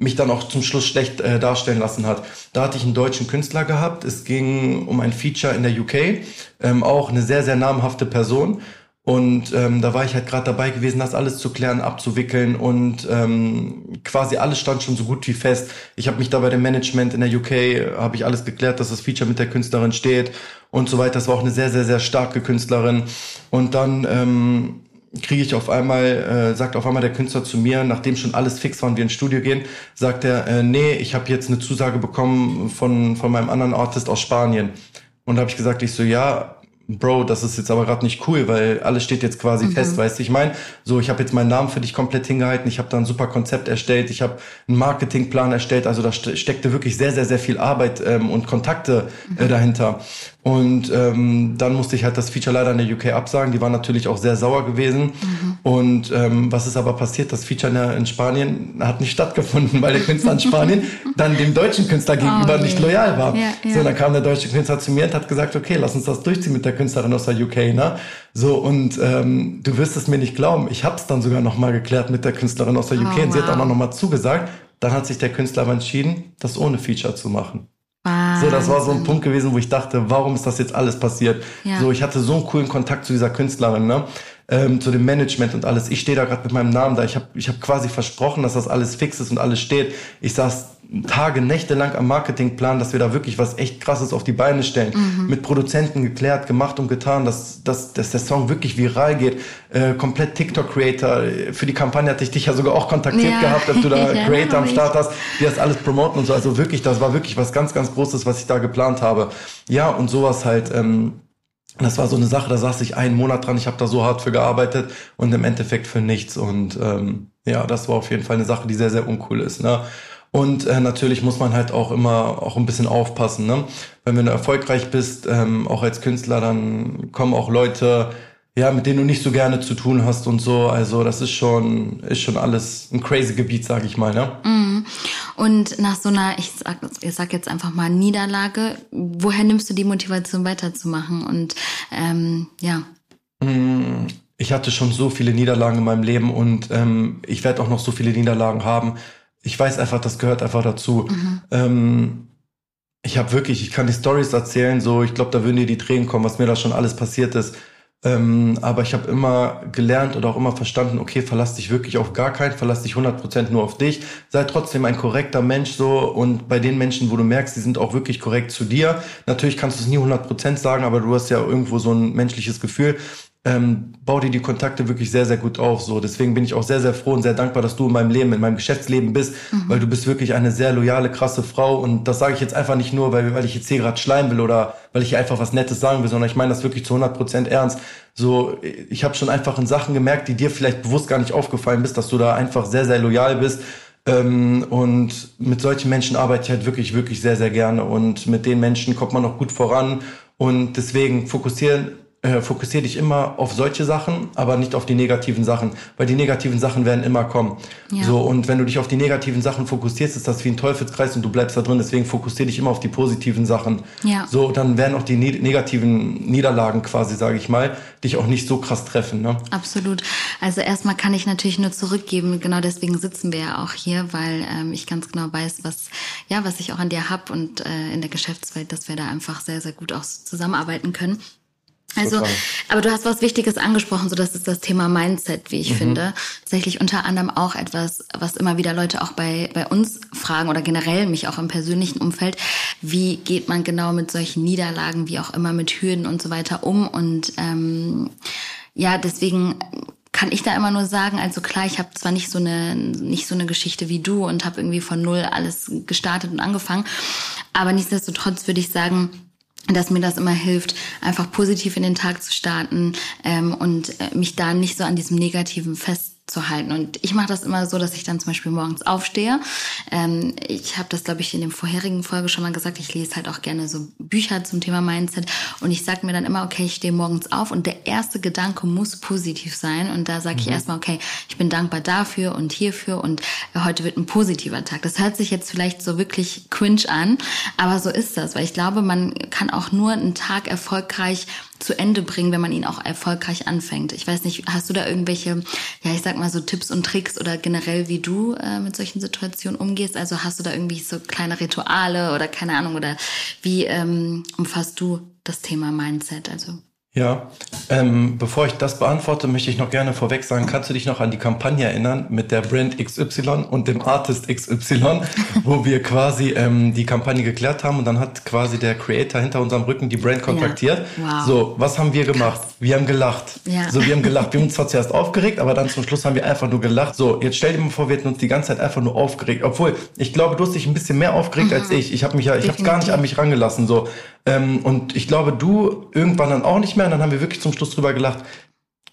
mich dann auch zum Schluss schlecht äh, darstellen lassen hat. Da hatte ich einen deutschen Künstler gehabt. Es ging um ein Feature in der UK, ähm, auch eine sehr, sehr namhafte Person. Und ähm, da war ich halt gerade dabei gewesen, das alles zu klären, abzuwickeln und ähm, quasi alles stand schon so gut wie fest. Ich habe mich da bei dem Management in der UK, habe ich alles geklärt, dass das Feature mit der Künstlerin steht und so weiter. Das war auch eine sehr, sehr, sehr starke Künstlerin. Und dann ähm, kriege ich auf einmal, äh, sagt auf einmal der Künstler zu mir, nachdem schon alles fix war und wir ins Studio gehen, sagt er, äh, nee, ich habe jetzt eine Zusage bekommen von, von meinem anderen Artist aus Spanien. Und da habe ich gesagt, ich so, ja, Bro, das ist jetzt aber gerade nicht cool, weil alles steht jetzt quasi mhm. fest, weißt du, ich meine, so ich habe jetzt meinen Namen für dich komplett hingehalten, ich habe da ein super Konzept erstellt, ich habe einen Marketingplan erstellt, also da steckte wirklich sehr sehr sehr viel Arbeit ähm, und Kontakte äh, mhm. dahinter. Und ähm, dann musste ich halt das Feature leider in der UK absagen. Die waren natürlich auch sehr sauer gewesen. Mhm. Und ähm, was ist aber passiert? Das Feature in, der, in Spanien hat nicht stattgefunden, weil der Künstler in Spanien dann dem deutschen Künstler gegenüber oh, nicht loyal war. Ja, ja. So, dann kam der deutsche Künstler zu mir und hat gesagt, okay, lass uns das durchziehen mit der Künstlerin aus der UK. Ne? So, und ähm, du wirst es mir nicht glauben. Ich habe es dann sogar nochmal geklärt mit der Künstlerin aus der UK oh, und sie wow. hat auch nochmal zugesagt. Dann hat sich der Künstler aber entschieden, das ohne Feature zu machen. So, das war so ein Punkt gewesen, wo ich dachte, warum ist das jetzt alles passiert? Ja. So, ich hatte so einen coolen Kontakt zu dieser Künstlerin, ne? Ähm, zu dem Management und alles. Ich stehe da gerade mit meinem Namen da. Ich habe ich hab quasi versprochen, dass das alles fix ist und alles steht. Ich saß Tage, Nächte lang am Marketingplan, dass wir da wirklich was echt krasses auf die Beine stellen. Mhm. Mit Produzenten geklärt, gemacht und getan, dass, dass, dass der Song wirklich viral geht. Äh, komplett TikTok-Creator. Für die Kampagne hatte ich dich ja sogar auch kontaktiert ja. gehabt, dass du da Creator am Start hast, die das alles promoten und so. Also wirklich, das war wirklich was ganz, ganz Großes, was ich da geplant habe. Ja, und sowas halt. Ähm, das war so eine Sache, da saß ich einen Monat dran, ich habe da so hart für gearbeitet und im Endeffekt für nichts. Und ähm, ja, das war auf jeden Fall eine Sache, die sehr, sehr uncool ist. Ne? Und äh, natürlich muss man halt auch immer auch ein bisschen aufpassen. Ne? Wenn du erfolgreich bist, ähm, auch als Künstler, dann kommen auch Leute, ja, mit denen du nicht so gerne zu tun hast und so. Also das ist schon, ist schon alles ein crazy Gebiet, sag ich mal. Ne? Mm. Und nach so einer, ich sag, ich sag jetzt einfach mal Niederlage, woher nimmst du die Motivation weiterzumachen? Und ähm, ja. Mm, ich hatte schon so viele Niederlagen in meinem Leben und ähm, ich werde auch noch so viele Niederlagen haben. Ich weiß einfach, das gehört einfach dazu. Mhm. Ähm, ich habe wirklich, ich kann die Stories erzählen, so ich glaube, da würden dir die Tränen kommen, was mir da schon alles passiert ist. Ähm, aber ich habe immer gelernt oder auch immer verstanden, okay, verlass dich wirklich auf gar keinen, verlass dich 100% nur auf dich, sei trotzdem ein korrekter Mensch so und bei den Menschen, wo du merkst, die sind auch wirklich korrekt zu dir, natürlich kannst du es nie 100% sagen, aber du hast ja irgendwo so ein menschliches Gefühl, ähm, bau dir die Kontakte wirklich sehr, sehr gut auf. So, deswegen bin ich auch sehr, sehr froh und sehr dankbar, dass du in meinem Leben, in meinem Geschäftsleben bist, mhm. weil du bist wirklich eine sehr loyale, krasse Frau. Und das sage ich jetzt einfach nicht nur, weil, weil ich jetzt hier gerade schleimen will oder weil ich hier einfach was Nettes sagen will, sondern ich meine das wirklich zu 100 Prozent ernst. So, ich habe schon einfach in Sachen gemerkt, die dir vielleicht bewusst gar nicht aufgefallen bist, dass du da einfach sehr, sehr loyal bist. Ähm, und mit solchen Menschen arbeite ich halt wirklich, wirklich sehr, sehr gerne. Und mit den Menschen kommt man auch gut voran. Und deswegen fokussieren äh, fokussier dich immer auf solche Sachen, aber nicht auf die negativen Sachen, weil die negativen Sachen werden immer kommen. Ja. So und wenn du dich auf die negativen Sachen fokussierst, ist das wie ein Teufelskreis und du bleibst da drin. Deswegen fokussier dich immer auf die positiven Sachen. Ja. So dann werden auch die ne negativen Niederlagen quasi, sage ich mal, dich auch nicht so krass treffen. Ne? Absolut. Also erstmal kann ich natürlich nur zurückgeben. Genau deswegen sitzen wir ja auch hier, weil ähm, ich ganz genau weiß, was ja was ich auch an dir hab und äh, in der Geschäftswelt, dass wir da einfach sehr sehr gut auch zusammenarbeiten können. Also, Total. aber du hast was Wichtiges angesprochen, so das ist das Thema Mindset, wie ich mhm. finde. Tatsächlich unter anderem auch etwas, was immer wieder Leute auch bei, bei uns fragen oder generell mich auch im persönlichen Umfeld. Wie geht man genau mit solchen Niederlagen, wie auch immer mit Hürden und so weiter um? Und ähm, ja, deswegen kann ich da immer nur sagen, also klar, ich habe zwar nicht so eine nicht so eine Geschichte wie du und habe irgendwie von null alles gestartet und angefangen, aber nichtsdestotrotz würde ich sagen, dass mir das immer hilft, einfach positiv in den Tag zu starten ähm, und äh, mich da nicht so an diesem Negativen fest zu halten. Und ich mache das immer so, dass ich dann zum Beispiel morgens aufstehe. Ähm, ich habe das, glaube ich, in dem vorherigen Folge schon mal gesagt. Ich lese halt auch gerne so Bücher zum Thema Mindset. Und ich sage mir dann immer, okay, ich stehe morgens auf und der erste Gedanke muss positiv sein. Und da sage mhm. ich erstmal, okay, ich bin dankbar dafür und hierfür und heute wird ein positiver Tag. Das hört sich jetzt vielleicht so wirklich cringe an, aber so ist das, weil ich glaube, man kann auch nur einen Tag erfolgreich zu Ende bringen, wenn man ihn auch erfolgreich anfängt. Ich weiß nicht, hast du da irgendwelche, ja, ich sag mal so Tipps und Tricks oder generell, wie du äh, mit solchen Situationen umgehst? Also hast du da irgendwie so kleine Rituale oder keine Ahnung oder wie ähm, umfasst du das Thema Mindset? Also ja, ähm, bevor ich das beantworte, möchte ich noch gerne vorweg sagen, kannst du dich noch an die Kampagne erinnern mit der Brand XY und dem Artist XY, wo wir quasi ähm, die Kampagne geklärt haben und dann hat quasi der Creator hinter unserem Rücken die Brand kontaktiert. Ja. Wow. So, was haben wir gemacht? Krass. Wir haben gelacht. Ja. So, wir haben gelacht. Wir haben uns zwar zuerst aufgeregt, aber dann zum Schluss haben wir einfach nur gelacht. So, jetzt stell dir mal vor, wir hätten uns die ganze Zeit einfach nur aufgeregt. Obwohl, ich glaube, du hast dich ein bisschen mehr aufgeregt mhm. als ich. Ich habe mich ja, ich habe gar nicht an mich rangelassen. So, ähm, und ich glaube, du irgendwann dann auch nicht mehr. Und dann haben wir wirklich zum Schluss drüber gelacht,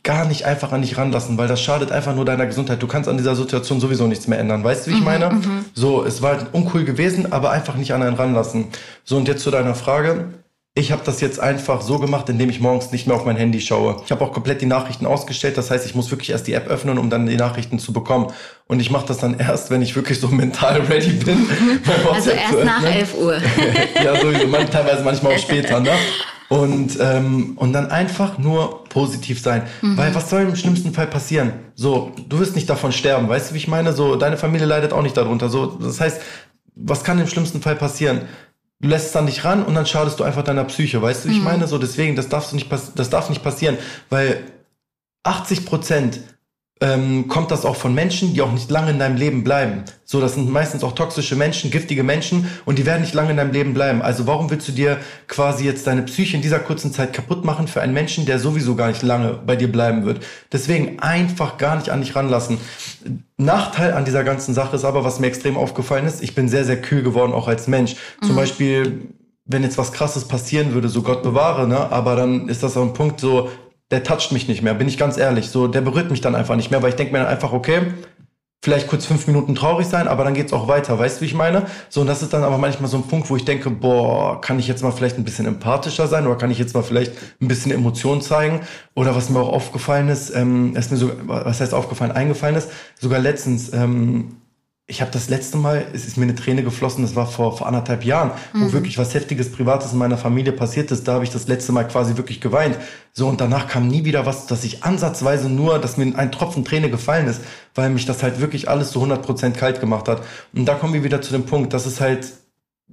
gar nicht einfach an dich ranlassen, weil das schadet einfach nur deiner Gesundheit. Du kannst an dieser Situation sowieso nichts mehr ändern. Weißt du, wie ich mhm, meine? Mhm. So, es war uncool gewesen, aber einfach nicht an einen ranlassen. So, und jetzt zu deiner Frage. Ich habe das jetzt einfach so gemacht, indem ich morgens nicht mehr auf mein Handy schaue. Ich habe auch komplett die Nachrichten ausgestellt. Das heißt, ich muss wirklich erst die App öffnen, um dann die Nachrichten zu bekommen. Und ich mache das dann erst, wenn ich wirklich so mental ready bin. also erst nach 11 Uhr. ja, sowieso. Man, teilweise manchmal auch später. Ne? Und, ähm, und dann einfach nur positiv sein. Mhm. Weil was soll im schlimmsten Fall passieren? So, du wirst nicht davon sterben. Weißt du, wie ich meine? So, deine Familie leidet auch nicht darunter. So, das heißt, was kann im schlimmsten Fall passieren? Du lässt es dann nicht ran und dann schadest du einfach deiner Psyche. Weißt du, wie ich mhm. meine? So, deswegen, das darfst du nicht, das darf nicht passieren, weil 80 Prozent ähm, kommt das auch von Menschen, die auch nicht lange in deinem Leben bleiben. So, das sind meistens auch toxische Menschen, giftige Menschen und die werden nicht lange in deinem Leben bleiben. Also warum willst du dir quasi jetzt deine Psyche in dieser kurzen Zeit kaputt machen für einen Menschen, der sowieso gar nicht lange bei dir bleiben wird? Deswegen einfach gar nicht an dich ranlassen. Nachteil an dieser ganzen Sache ist aber, was mir extrem aufgefallen ist, ich bin sehr, sehr kühl geworden, auch als Mensch. Mhm. Zum Beispiel, wenn jetzt was krasses passieren würde, so Gott bewahre, ne? Aber dann ist das auch ein Punkt so, der toucht mich nicht mehr, bin ich ganz ehrlich. So, der berührt mich dann einfach nicht mehr, weil ich denke mir dann einfach, okay, vielleicht kurz fünf Minuten traurig sein, aber dann geht's auch weiter. Weißt du, wie ich meine? So, und das ist dann aber manchmal so ein Punkt, wo ich denke, boah, kann ich jetzt mal vielleicht ein bisschen empathischer sein oder kann ich jetzt mal vielleicht ein bisschen Emotion zeigen? Oder was mir auch aufgefallen ist, ähm, ist mir so, was heißt aufgefallen, eingefallen ist, sogar letztens, ähm, ich habe das letzte Mal, es ist mir eine Träne geflossen, das war vor, vor anderthalb Jahren, mhm. wo wirklich was Heftiges, Privates in meiner Familie passiert ist. Da habe ich das letzte Mal quasi wirklich geweint. So, und danach kam nie wieder was, dass ich ansatzweise nur, dass mir ein Tropfen Träne gefallen ist, weil mich das halt wirklich alles so 100% kalt gemacht hat. Und da kommen wir wieder zu dem Punkt, dass es halt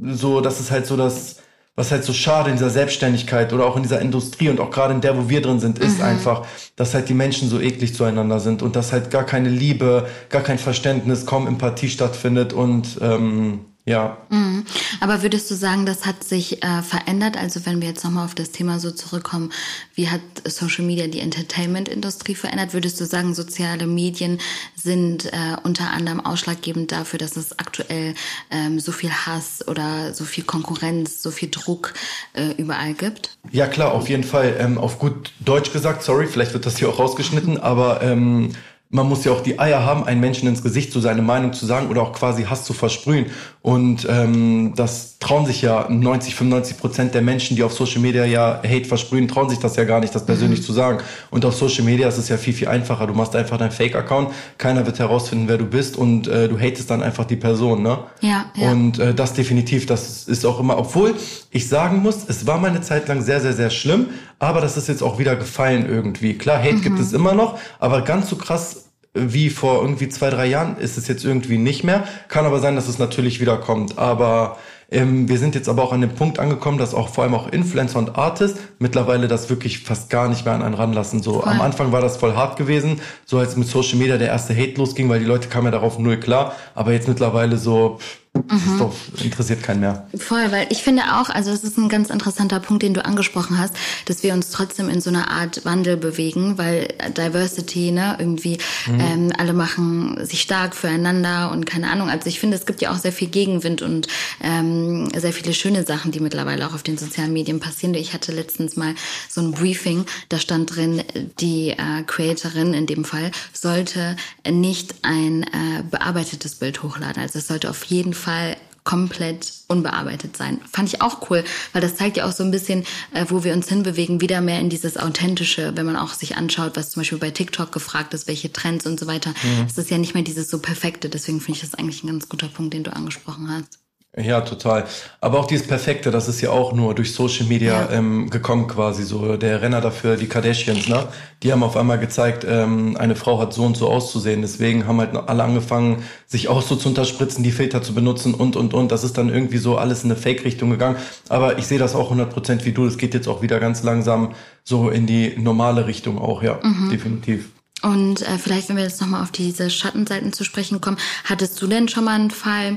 so, das ist halt so das was halt so schade in dieser Selbstständigkeit oder auch in dieser Industrie und auch gerade in der, wo wir drin sind, ist mhm. einfach, dass halt die Menschen so eklig zueinander sind und dass halt gar keine Liebe, gar kein Verständnis, kaum Empathie stattfindet und ähm, ja. Mhm. Aber würdest du sagen, das hat sich äh, verändert? Also wenn wir jetzt nochmal auf das Thema so zurückkommen, wie hat Social Media die Entertainment-Industrie verändert? Würdest du sagen, soziale Medien sind äh, unter anderem ausschlaggebend dafür, dass es aktuell ähm, so viel Hass oder so viel Konkurrenz, so viel Druck äh, überall gibt? Ja klar, auf jeden Fall. Ähm, auf gut Deutsch gesagt, sorry, vielleicht wird das hier auch rausgeschnitten, aber ähm, man muss ja auch die Eier haben, einen Menschen ins Gesicht zu seine Meinung zu sagen oder auch quasi Hass zu versprühen. Und ähm, das trauen sich ja 90, 95 Prozent der Menschen, die auf Social Media ja Hate versprühen, trauen sich das ja gar nicht, das persönlich mhm. zu sagen. Und auf Social Media ist es ja viel, viel einfacher. Du machst einfach deinen Fake-Account, keiner wird herausfinden, wer du bist und äh, du hatest dann einfach die Person, ne? Ja. ja. Und äh, das definitiv, das ist auch immer, obwohl ich sagen muss, es war meine Zeit lang sehr, sehr, sehr schlimm, aber das ist jetzt auch wieder gefallen irgendwie. Klar, Hate mhm. gibt es immer noch, aber ganz so krass wie vor irgendwie zwei, drei Jahren ist es jetzt irgendwie nicht mehr. Kann aber sein, dass es natürlich wieder kommt. Aber ähm, wir sind jetzt aber auch an dem Punkt angekommen, dass auch vor allem auch Influencer und Artists mittlerweile das wirklich fast gar nicht mehr an einen ranlassen. So voll. am Anfang war das voll hart gewesen, so als mit Social Media der erste Hate losging, weil die Leute kamen ja darauf null klar. Aber jetzt mittlerweile so, pff, mhm. doch, interessiert keinen mehr. Voll, weil ich finde auch, also es ist ein ganz interessanter Punkt, den du angesprochen hast, dass wir uns trotzdem in so einer Art Wandel bewegen, weil Diversity, ne, irgendwie mhm. ähm, alle machen sich stark füreinander und keine Ahnung. Also ich finde, es gibt ja auch sehr viel Gegenwind und ähm, sehr viele schöne Sachen, die mittlerweile auch auf den sozialen Medien passieren. Ich hatte letztens mal so ein Briefing, da stand drin, die äh, Creatorin in dem Fall sollte nicht ein äh, bearbeitetes Bild hochladen. Also es sollte auf jeden Fall Fall komplett unbearbeitet sein. Fand ich auch cool, weil das zeigt ja auch so ein bisschen, äh, wo wir uns hinbewegen, wieder mehr in dieses Authentische, wenn man auch sich anschaut, was zum Beispiel bei TikTok gefragt ist, welche Trends und so weiter. Mhm. Es ist ja nicht mehr dieses so perfekte, deswegen finde ich das eigentlich ein ganz guter Punkt, den du angesprochen hast. Ja, total. Aber auch dieses Perfekte, das ist ja auch nur durch Social Media ja. ähm, gekommen quasi so. Der Renner dafür, die Kardashians, ne? Die haben auf einmal gezeigt, ähm, eine Frau hat so und so auszusehen. Deswegen haben halt alle angefangen, sich auch so zu unterspritzen, die Filter zu benutzen und, und, und. Das ist dann irgendwie so alles in eine Fake-Richtung gegangen. Aber ich sehe das auch 100% wie du. Es geht jetzt auch wieder ganz langsam so in die normale Richtung auch, ja. Mhm. Definitiv. Und äh, vielleicht, wenn wir jetzt nochmal auf diese Schattenseiten zu sprechen kommen, hattest du denn schon mal einen Fall,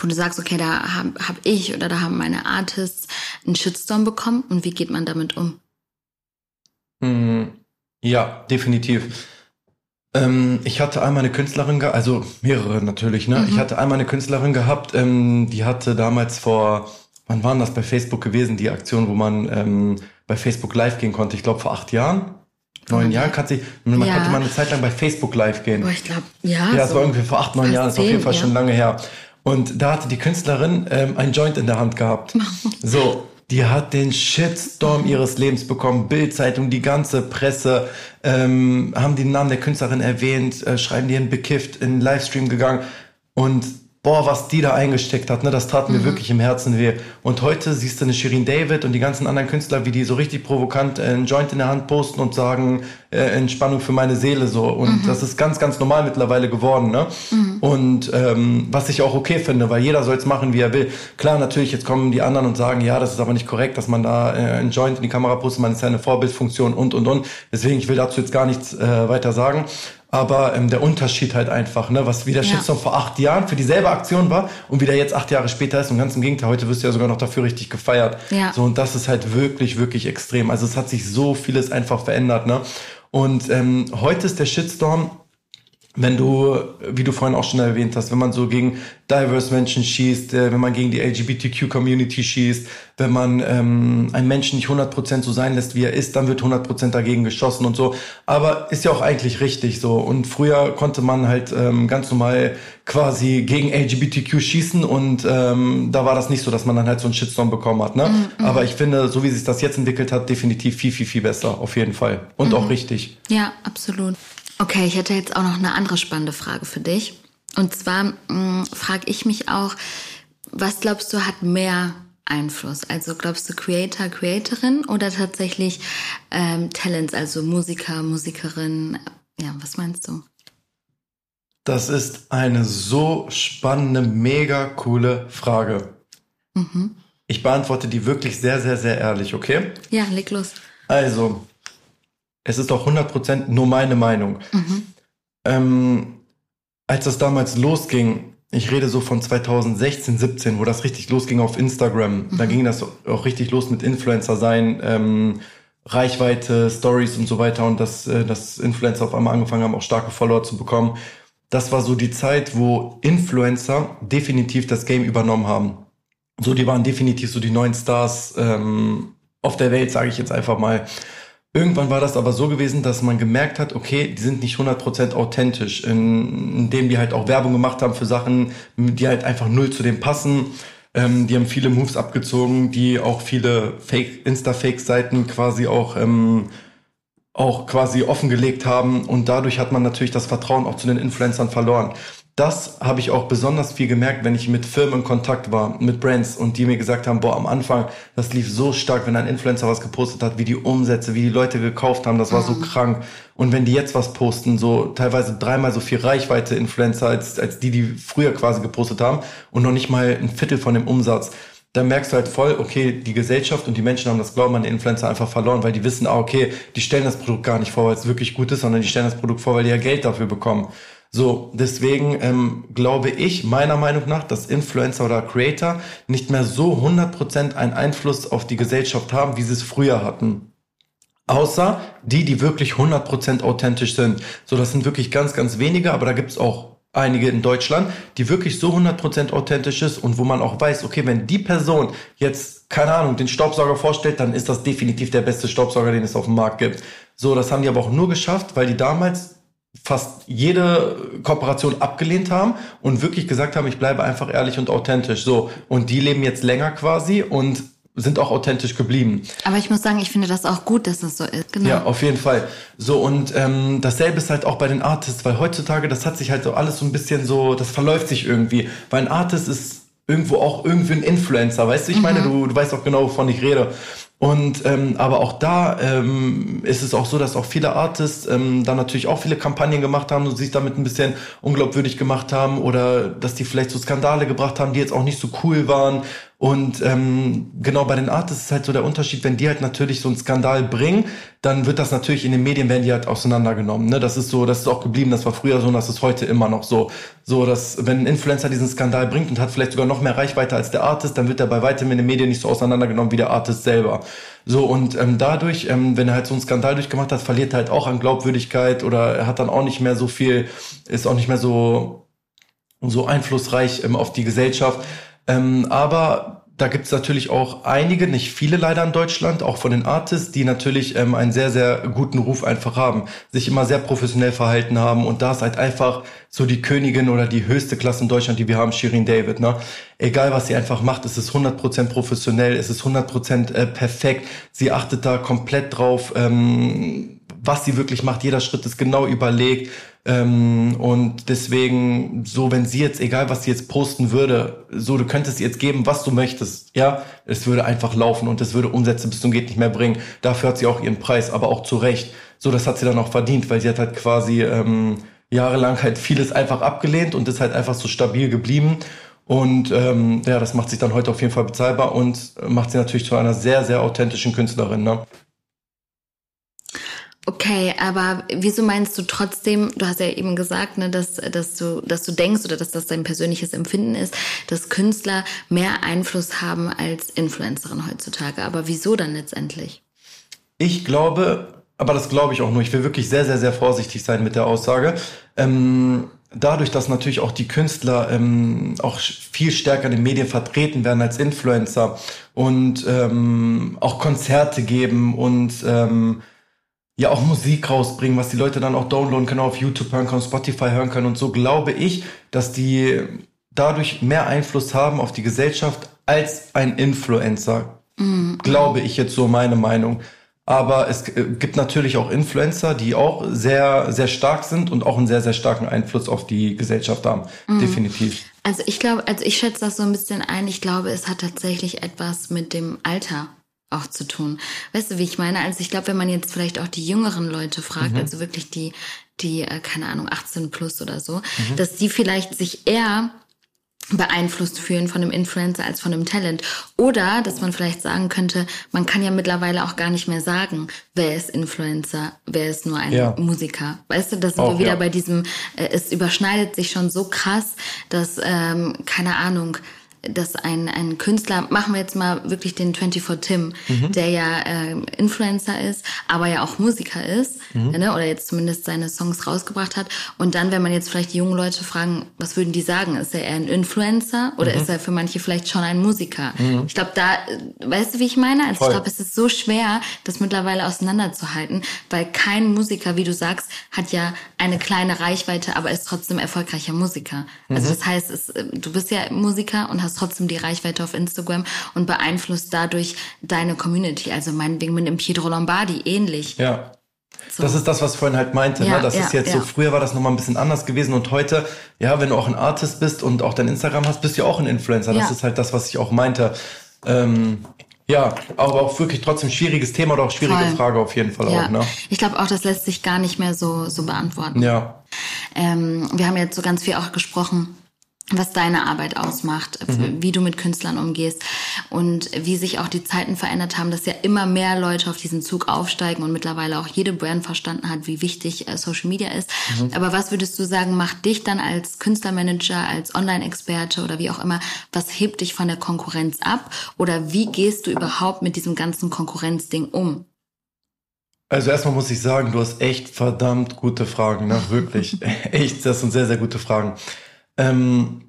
wo du sagst, okay, da habe hab ich oder da haben meine Artists einen Shitstorm bekommen und wie geht man damit um? Hm, ja, definitiv. Ähm, ich hatte einmal eine Künstlerin, also mehrere natürlich, ne? Mhm. Ich hatte einmal eine Künstlerin gehabt, ähm, die hatte damals vor, wann waren das bei Facebook gewesen, die Aktion, wo man ähm, bei Facebook live gehen konnte? Ich glaube vor acht Jahren neun Jahren kann sie, man ja. konnte mal eine Zeit lang bei Facebook live gehen. Boah, ich glaube, ja. Ja, das so war irgendwie vor acht, neun Jahren, das ist auf jeden Fall ja. schon lange her. Und da hatte die Künstlerin ähm, ein Joint in der Hand gehabt. So, die hat den Shitstorm ihres Lebens bekommen. Bildzeitung, die ganze Presse ähm, haben den Namen der Künstlerin erwähnt, äh, schreiben die in bekifft, in Livestream gegangen. Und boah, was die da eingesteckt hat, ne, das tat mir mhm. wirklich im Herzen weh. Und heute siehst du eine Shirin David und die ganzen anderen Künstler, wie die so richtig provokant äh, einen Joint in der Hand posten und sagen, äh, Entspannung für meine Seele so. Und mhm. das ist ganz, ganz normal mittlerweile geworden. Ne? Mhm. Und ähm, was ich auch okay finde, weil jeder soll es machen, wie er will. Klar, natürlich, jetzt kommen die anderen und sagen, ja, das ist aber nicht korrekt, dass man da äh, einen Joint in die Kamera postet, man ist ja eine Vorbildfunktion und, und, und. Deswegen, ich will dazu jetzt gar nichts äh, weiter sagen aber ähm, der Unterschied halt einfach, ne, was wie der ja. Shitstorm vor acht Jahren für dieselbe Aktion war und wie der jetzt acht Jahre später ist und ganz im Gegenteil, heute wirst du ja sogar noch dafür richtig gefeiert. Ja. So, und das ist halt wirklich, wirklich extrem. Also es hat sich so vieles einfach verändert, ne? Und ähm, heute ist der Shitstorm wenn du, wie du vorhin auch schon erwähnt hast, wenn man so gegen diverse Menschen schießt, äh, wenn man gegen die LGBTQ-Community schießt, wenn man ähm, einen Menschen nicht 100% so sein lässt, wie er ist, dann wird 100% dagegen geschossen und so. Aber ist ja auch eigentlich richtig so. Und früher konnte man halt ähm, ganz normal quasi gegen LGBTQ schießen und ähm, da war das nicht so, dass man dann halt so einen Shitstorm bekommen hat. Ne? Mhm, Aber ich finde, so wie sich das jetzt entwickelt hat, definitiv viel, viel, viel besser, auf jeden Fall. Und mhm. auch richtig. Ja, absolut. Okay, ich hätte jetzt auch noch eine andere spannende Frage für dich. Und zwar hm, frage ich mich auch, was glaubst du hat mehr Einfluss? Also glaubst du Creator, Creatorin oder tatsächlich ähm, Talents, also Musiker, Musikerin? Ja, was meinst du? Das ist eine so spannende, mega coole Frage. Mhm. Ich beantworte die wirklich sehr, sehr, sehr ehrlich, okay? Ja, leg los. Also, es ist auch 100% nur meine Meinung. Mhm. Ähm, als das damals losging, ich rede so von 2016, 17, wo das richtig losging auf Instagram. Mhm. Da ging das auch richtig los mit Influencer sein, ähm, Reichweite, Stories und so weiter und dass, äh, dass Influencer auf einmal angefangen haben, auch starke Follower zu bekommen. Das war so die Zeit, wo Influencer definitiv das Game übernommen haben. So, die waren definitiv so die neuen Stars ähm, auf der Welt, sage ich jetzt einfach mal. Irgendwann war das aber so gewesen, dass man gemerkt hat, okay, die sind nicht 100% authentisch, in, indem die halt auch Werbung gemacht haben für Sachen, die halt einfach null zu dem passen. Ähm, die haben viele Moves abgezogen, die auch viele Fake, Insta-Fake-Seiten quasi auch ähm, auch quasi offengelegt haben. Und dadurch hat man natürlich das Vertrauen auch zu den Influencern verloren das habe ich auch besonders viel gemerkt, wenn ich mit Firmen in Kontakt war, mit Brands und die mir gesagt haben, boah, am Anfang, das lief so stark, wenn ein Influencer was gepostet hat, wie die Umsätze, wie die Leute gekauft haben, das war so mhm. krank. Und wenn die jetzt was posten, so teilweise dreimal so viel Reichweite Influencer als, als die, die früher quasi gepostet haben und noch nicht mal ein Viertel von dem Umsatz, dann merkst du halt voll, okay, die Gesellschaft und die Menschen haben das Glauben an den Influencer einfach verloren, weil die wissen, ah, okay, die stellen das Produkt gar nicht vor, weil es wirklich gut ist, sondern die stellen das Produkt vor, weil die ja Geld dafür bekommen. So, deswegen ähm, glaube ich meiner Meinung nach, dass Influencer oder Creator nicht mehr so 100% einen Einfluss auf die Gesellschaft haben, wie sie es früher hatten. Außer die, die wirklich 100% authentisch sind. So, das sind wirklich ganz, ganz wenige, aber da gibt es auch einige in Deutschland, die wirklich so 100% authentisch ist und wo man auch weiß, okay, wenn die Person jetzt, keine Ahnung, den Staubsauger vorstellt, dann ist das definitiv der beste Staubsauger, den es auf dem Markt gibt. So, das haben die aber auch nur geschafft, weil die damals fast jede Kooperation abgelehnt haben und wirklich gesagt haben, ich bleibe einfach ehrlich und authentisch. So. Und die leben jetzt länger quasi und sind auch authentisch geblieben. Aber ich muss sagen, ich finde das auch gut, dass das so ist. Genau. Ja, auf jeden Fall. So, und ähm, dasselbe ist halt auch bei den Artists, weil heutzutage, das hat sich halt so alles so ein bisschen so, das verläuft sich irgendwie. Weil ein Artist ist irgendwo auch irgendwie ein Influencer, weißt du? Ich mhm. meine, du, du weißt auch genau, wovon ich rede. Und ähm, aber auch da ähm, ist es auch so, dass auch viele Artists ähm, da natürlich auch viele Kampagnen gemacht haben und sich damit ein bisschen unglaubwürdig gemacht haben oder dass die vielleicht so Skandale gebracht haben, die jetzt auch nicht so cool waren und ähm, genau bei den Artists ist halt so der Unterschied, wenn die halt natürlich so einen Skandal bringen, dann wird das natürlich in den Medien werden die halt auseinandergenommen. Ne? Das ist so, das ist auch geblieben, das war früher so und das ist heute immer noch so. So, dass wenn ein Influencer diesen Skandal bringt und hat vielleicht sogar noch mehr Reichweite als der Artist, dann wird er bei weitem in den Medien nicht so auseinandergenommen wie der Artist selber. So, und ähm, dadurch, ähm, wenn er halt so einen Skandal durchgemacht hat, verliert er halt auch an Glaubwürdigkeit oder er hat dann auch nicht mehr so viel, ist auch nicht mehr so, so einflussreich ähm, auf die Gesellschaft. Ähm, aber da gibt's natürlich auch einige, nicht viele leider in Deutschland, auch von den Artists, die natürlich ähm, einen sehr, sehr guten Ruf einfach haben, sich immer sehr professionell verhalten haben und da ist halt einfach so die Königin oder die höchste Klasse in Deutschland, die wir haben, Shirin David. Ne? Egal, was sie einfach macht, es ist 100% professionell, es ist 100% äh, perfekt. Sie achtet da komplett drauf, ähm, was sie wirklich macht. Jeder Schritt ist genau überlegt. Ähm, und deswegen, so wenn sie jetzt, egal was sie jetzt posten würde, so du könntest jetzt geben, was du möchtest, ja, es würde einfach laufen und es würde Umsätze bis zum geht nicht mehr bringen. Dafür hat sie auch ihren Preis, aber auch zu Recht. So, das hat sie dann auch verdient, weil sie hat halt quasi ähm, jahrelang halt vieles einfach abgelehnt und ist halt einfach so stabil geblieben. Und ähm, ja, das macht sich dann heute auf jeden Fall bezahlbar und macht sie natürlich zu einer sehr, sehr authentischen Künstlerin. Ne? Okay, aber wieso meinst du trotzdem, du hast ja eben gesagt, ne, dass, dass, du, dass du denkst oder dass das dein persönliches Empfinden ist, dass Künstler mehr Einfluss haben als Influencerin heutzutage. Aber wieso dann letztendlich? Ich glaube, aber das glaube ich auch nur, ich will wirklich sehr, sehr, sehr vorsichtig sein mit der Aussage. Ähm, dadurch, dass natürlich auch die Künstler ähm, auch viel stärker in den Medien vertreten werden als Influencer und ähm, auch Konzerte geben und ähm, ja auch Musik rausbringen, was die Leute dann auch downloaden können, auf YouTube hören können, Spotify hören können. Und so glaube ich, dass die dadurch mehr Einfluss haben auf die Gesellschaft als ein Influencer. Mhm. Glaube ich jetzt so meine Meinung. Aber es gibt natürlich auch Influencer, die auch sehr, sehr stark sind und auch einen sehr, sehr starken Einfluss auf die Gesellschaft haben. Mhm. Definitiv. Also ich glaube, also ich schätze das so ein bisschen ein. Ich glaube, es hat tatsächlich etwas mit dem Alter auch zu tun. Weißt du, wie ich meine? Also ich glaube, wenn man jetzt vielleicht auch die jüngeren Leute fragt, mhm. also wirklich die, die, äh, keine Ahnung, 18 plus oder so, mhm. dass die vielleicht sich eher beeinflusst fühlen von einem Influencer als von einem Talent. Oder, dass man vielleicht sagen könnte, man kann ja mittlerweile auch gar nicht mehr sagen, wer ist Influencer, wer ist nur ein ja. Musiker. Weißt du, da sind auch, wir wieder ja. bei diesem, äh, es überschneidet sich schon so krass, dass, ähm, keine Ahnung, dass ein, ein Künstler, machen wir jetzt mal wirklich den 24 Tim, mhm. der ja äh, Influencer ist, aber ja auch Musiker ist, mhm. ne, oder jetzt zumindest seine Songs rausgebracht hat. Und dann, wenn man jetzt vielleicht die jungen Leute fragen, was würden die sagen? Ist er eher ein Influencer oder mhm. ist er für manche vielleicht schon ein Musiker? Mhm. Ich glaube, da, weißt du, wie ich meine? Also Voll. ich glaube, es ist so schwer, das mittlerweile auseinanderzuhalten, weil kein Musiker, wie du sagst, hat ja eine kleine Reichweite, aber ist trotzdem erfolgreicher Musiker. Also mhm. das heißt, es, du bist ja Musiker und hast trotzdem die Reichweite auf Instagram und beeinflusst dadurch deine Community. Also meinetwegen mit dem Pietro Lombardi ähnlich. Ja. So. Das ist das, was ich vorhin halt meinte. Ne? Ja, ne? Das ja, ist jetzt ja. so, früher war das nochmal ein bisschen anders gewesen und heute, ja, wenn du auch ein Artist bist und auch dein Instagram hast, bist du ja auch ein Influencer. Das ist halt das, was ich auch meinte. Ähm, ja, aber auch wirklich trotzdem schwieriges Thema oder auch schwierige Voll. Frage auf jeden Fall auch. Ne? Ich glaube auch, das lässt sich gar nicht mehr so, so beantworten. Ja. Ähm, wir haben jetzt so ganz viel auch gesprochen was deine Arbeit ausmacht, mhm. wie du mit Künstlern umgehst und wie sich auch die Zeiten verändert haben, dass ja immer mehr Leute auf diesen Zug aufsteigen und mittlerweile auch jede Brand verstanden hat, wie wichtig äh, Social Media ist. Mhm. Aber was würdest du sagen, macht dich dann als Künstlermanager, als Online-Experte oder wie auch immer, was hebt dich von der Konkurrenz ab? Oder wie gehst du überhaupt mit diesem ganzen Konkurrenzding um? Also erstmal muss ich sagen, du hast echt verdammt gute Fragen, ne? Wirklich. echt, das sind sehr, sehr gute Fragen. Ähm,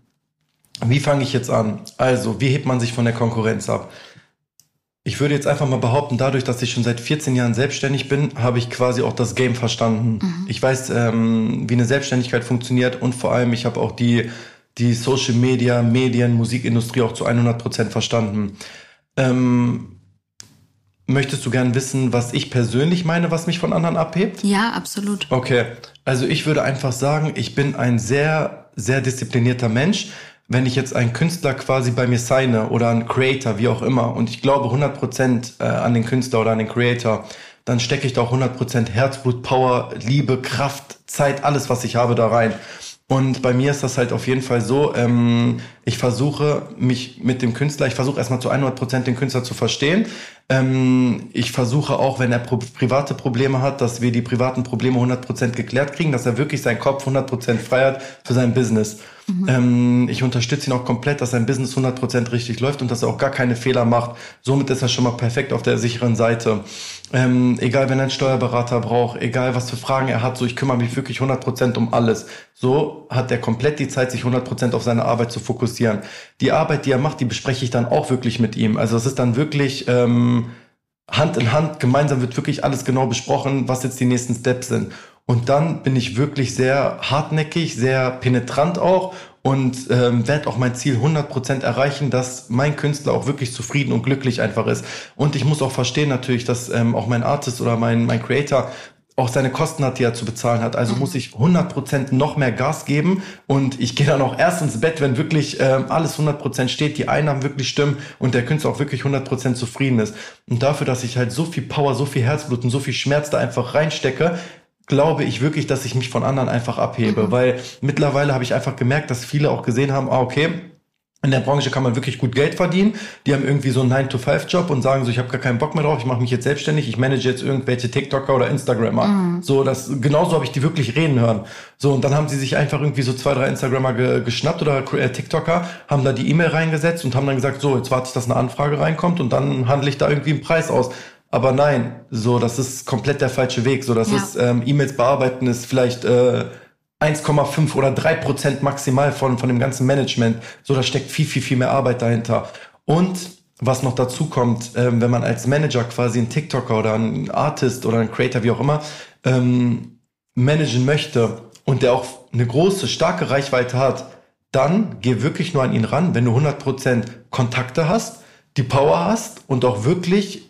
wie fange ich jetzt an? Also, wie hebt man sich von der Konkurrenz ab? Ich würde jetzt einfach mal behaupten, dadurch, dass ich schon seit 14 Jahren selbstständig bin, habe ich quasi auch das Game verstanden. Mhm. Ich weiß, ähm, wie eine Selbstständigkeit funktioniert und vor allem, ich habe auch die, die Social Media, Medien, Musikindustrie auch zu 100 Prozent verstanden. Ähm, möchtest du gern wissen, was ich persönlich meine, was mich von anderen abhebt? Ja, absolut. Okay, also ich würde einfach sagen, ich bin ein sehr sehr disziplinierter Mensch. Wenn ich jetzt einen Künstler quasi bei mir signe oder einen Creator, wie auch immer, und ich glaube 100% äh, an den Künstler oder an den Creator, dann stecke ich da auch 100% Herzblut, Power, Liebe, Kraft, Zeit, alles, was ich habe, da rein. Und bei mir ist das halt auf jeden Fall so, ähm, ich versuche mich mit dem Künstler, ich versuche erstmal zu 100% den Künstler zu verstehen. Ähm, ich versuche auch, wenn er pro private Probleme hat, dass wir die privaten Probleme 100% geklärt kriegen, dass er wirklich seinen Kopf 100% frei hat für sein Business. Mhm. Ähm, ich unterstütze ihn auch komplett, dass sein Business 100% richtig läuft und dass er auch gar keine Fehler macht. Somit ist er schon mal perfekt auf der sicheren Seite. Ähm, egal, wenn er einen Steuerberater braucht, egal was für Fragen er hat, so ich kümmere mich wirklich 100% um alles. So hat er komplett die Zeit, sich 100% auf seine Arbeit zu fokussieren. Die Arbeit, die er macht, die bespreche ich dann auch wirklich mit ihm. Also es ist dann wirklich ähm, Hand in Hand, gemeinsam wird wirklich alles genau besprochen, was jetzt die nächsten Steps sind. Und dann bin ich wirklich sehr hartnäckig, sehr penetrant auch und ähm, werde auch mein Ziel 100% erreichen, dass mein Künstler auch wirklich zufrieden und glücklich einfach ist. Und ich muss auch verstehen natürlich, dass ähm, auch mein Artist oder mein, mein Creator auch seine Kosten hat, die er zu bezahlen hat. Also mhm. muss ich 100% noch mehr Gas geben und ich gehe dann auch erst ins Bett, wenn wirklich ähm, alles 100% steht, die Einnahmen wirklich stimmen und der Künstler auch wirklich 100% zufrieden ist. Und dafür, dass ich halt so viel Power, so viel Herzblut und so viel Schmerz da einfach reinstecke, glaube ich wirklich, dass ich mich von anderen einfach abhebe, mhm. weil mittlerweile habe ich einfach gemerkt, dass viele auch gesehen haben, ah, okay, in der Branche kann man wirklich gut Geld verdienen. Die haben irgendwie so einen 9-to-5-Job und sagen so, ich habe gar keinen Bock mehr drauf, ich mache mich jetzt selbstständig, ich manage jetzt irgendwelche TikToker oder Instagrammer. Mhm. So, das genauso habe ich die wirklich reden hören. So, und dann haben sie sich einfach irgendwie so zwei, drei Instagrammer ge geschnappt oder äh, TikToker, haben da die E-Mail reingesetzt und haben dann gesagt, so, jetzt warte ich, dass eine Anfrage reinkommt und dann handle ich da irgendwie einen Preis aus. Aber nein, so, das ist komplett der falsche Weg. So, das ja. ist, ähm, E-Mails bearbeiten ist vielleicht äh, 1,5 oder 3 Prozent maximal von, von dem ganzen Management. So, da steckt viel, viel, viel mehr Arbeit dahinter. Und was noch dazu kommt, ähm, wenn man als Manager quasi einen TikToker oder einen Artist oder einen Creator, wie auch immer, ähm, managen möchte und der auch eine große, starke Reichweite hat, dann geh wirklich nur an ihn ran, wenn du 100% Kontakte hast, die Power hast und auch wirklich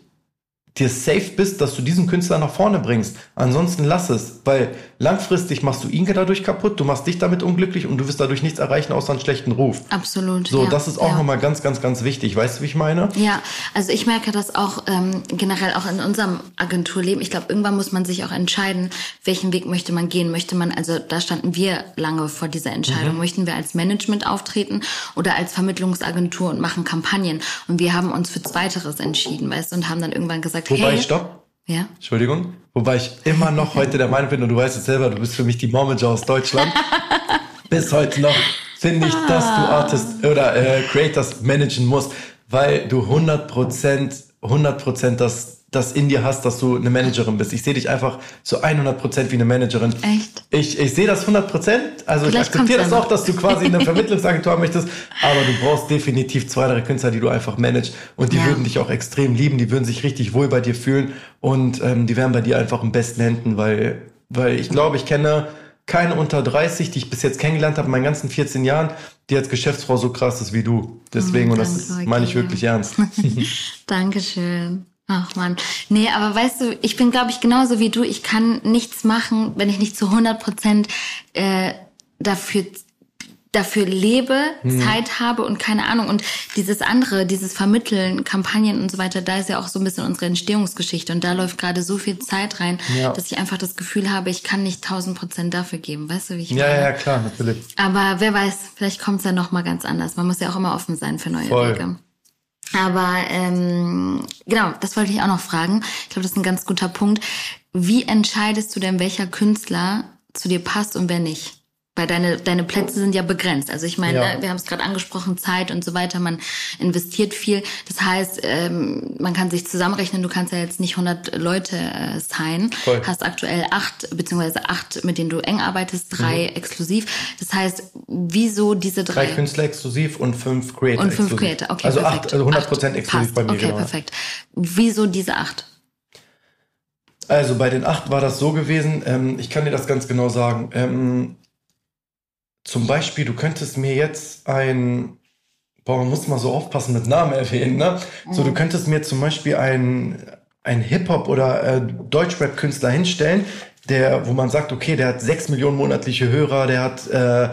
dir safe bist, dass du diesen Künstler nach vorne bringst. Ansonsten lass es, weil langfristig machst du ihn dadurch kaputt, du machst dich damit unglücklich und du wirst dadurch nichts erreichen außer einen schlechten Ruf. Absolut. So, ja, das ist auch ja. nochmal ganz, ganz, ganz wichtig. Weißt du, wie ich meine? Ja, also ich merke das auch ähm, generell auch in unserem Agenturleben. Ich glaube, irgendwann muss man sich auch entscheiden, welchen Weg möchte man gehen. Möchte man, also da standen wir lange vor dieser Entscheidung, Mhm. möchten wir als Management auftreten oder als Vermittlungsagentur und machen Kampagnen. Und wir haben uns für Zweiteres entschieden, weißt du, und haben dann irgendwann gesagt, Wobei, hey, stopp. ja, Entschuldigung. Wobei ich immer noch heute der Meinung bin, und du weißt es selber, du bist für mich die Momager aus Deutschland. Bis heute noch finde ich, dass du Artist oder äh, Creators managen musst, weil du 100%, 100% das, das in dir hast, dass du eine Managerin bist. Ich sehe dich einfach so 100% wie eine Managerin. Echt? Ich, ich sehe das 100%. Also ich Vielleicht akzeptiere kommt's das ja auch, dass du quasi eine Vermittlungsagentur haben möchtest, aber du brauchst definitiv zwei, drei Künstler, die du einfach managst und die Ja. würden dich auch extrem lieben, die würden sich richtig wohl bei dir fühlen und ähm, die wären bei dir einfach im besten Händen, weil, weil ich glaube, ich kenne keine unter 30, die ich bis jetzt kennengelernt habe in meinen ganzen 14 Jahren, die als Geschäftsfrau so krass ist wie du. Deswegen, und das Oh, danke, ist, meine ich wirklich ernst. Dankeschön. Ach man, nee, aber weißt du, ich bin, glaube ich, genauso wie du. Ich kann nichts machen, wenn ich nicht zu 100 Prozent äh, dafür dafür lebe, Hm. Zeit habe und keine Ahnung. Und dieses andere, dieses Vermitteln, Kampagnen und so weiter, da ist ja auch so ein bisschen unsere Entstehungsgeschichte. Und da läuft gerade so viel Zeit rein, Ja. dass ich einfach das Gefühl habe, ich kann nicht 1000 Prozent dafür geben. Weißt du, wie ich Ja, meine? ja, ja, klar, natürlich. Aber wer weiß, vielleicht kommt es ja noch mal ganz anders. Man muss ja auch immer offen sein für neue Voll. Wege. Aber ähm, genau, das wollte ich auch noch fragen. Ich glaube, das ist ein ganz guter Punkt. Wie entscheidest du denn, welcher Künstler zu dir passt und wer nicht? Weil deine, deine Plätze sind ja begrenzt. Also ich meine, Ja. wir haben es gerade angesprochen, Zeit und so weiter, man investiert viel. Das heißt, ähm, man kann sich zusammenrechnen, du kannst ja jetzt nicht 100 Leute äh, signen. Voll. Hast aktuell acht, beziehungsweise acht, mit denen du eng arbeitest, drei exklusiv. Das heißt, wieso diese Drei drei? Künstler exklusiv und fünf Creator Und fünf exklusiv. Creator, okay, Also perfekt. acht, also 100 Acht Prozent exklusiv passt. bei mir, Okay, genau. perfekt. Wieso diese acht? Also bei den acht war das so gewesen, ähm, ich kann dir das ganz genau sagen. Ähm, zum Beispiel, du könntest mir jetzt ein, boah, man muss mal so aufpassen mit Namen erwähnen, ne? So, du könntest mir zum Beispiel ein, ein Hip-Hop oder äh, Deutschrap-Künstler hinstellen, der, wo man sagt, okay, der hat sechs Millionen monatliche Hörer, der hat, äh,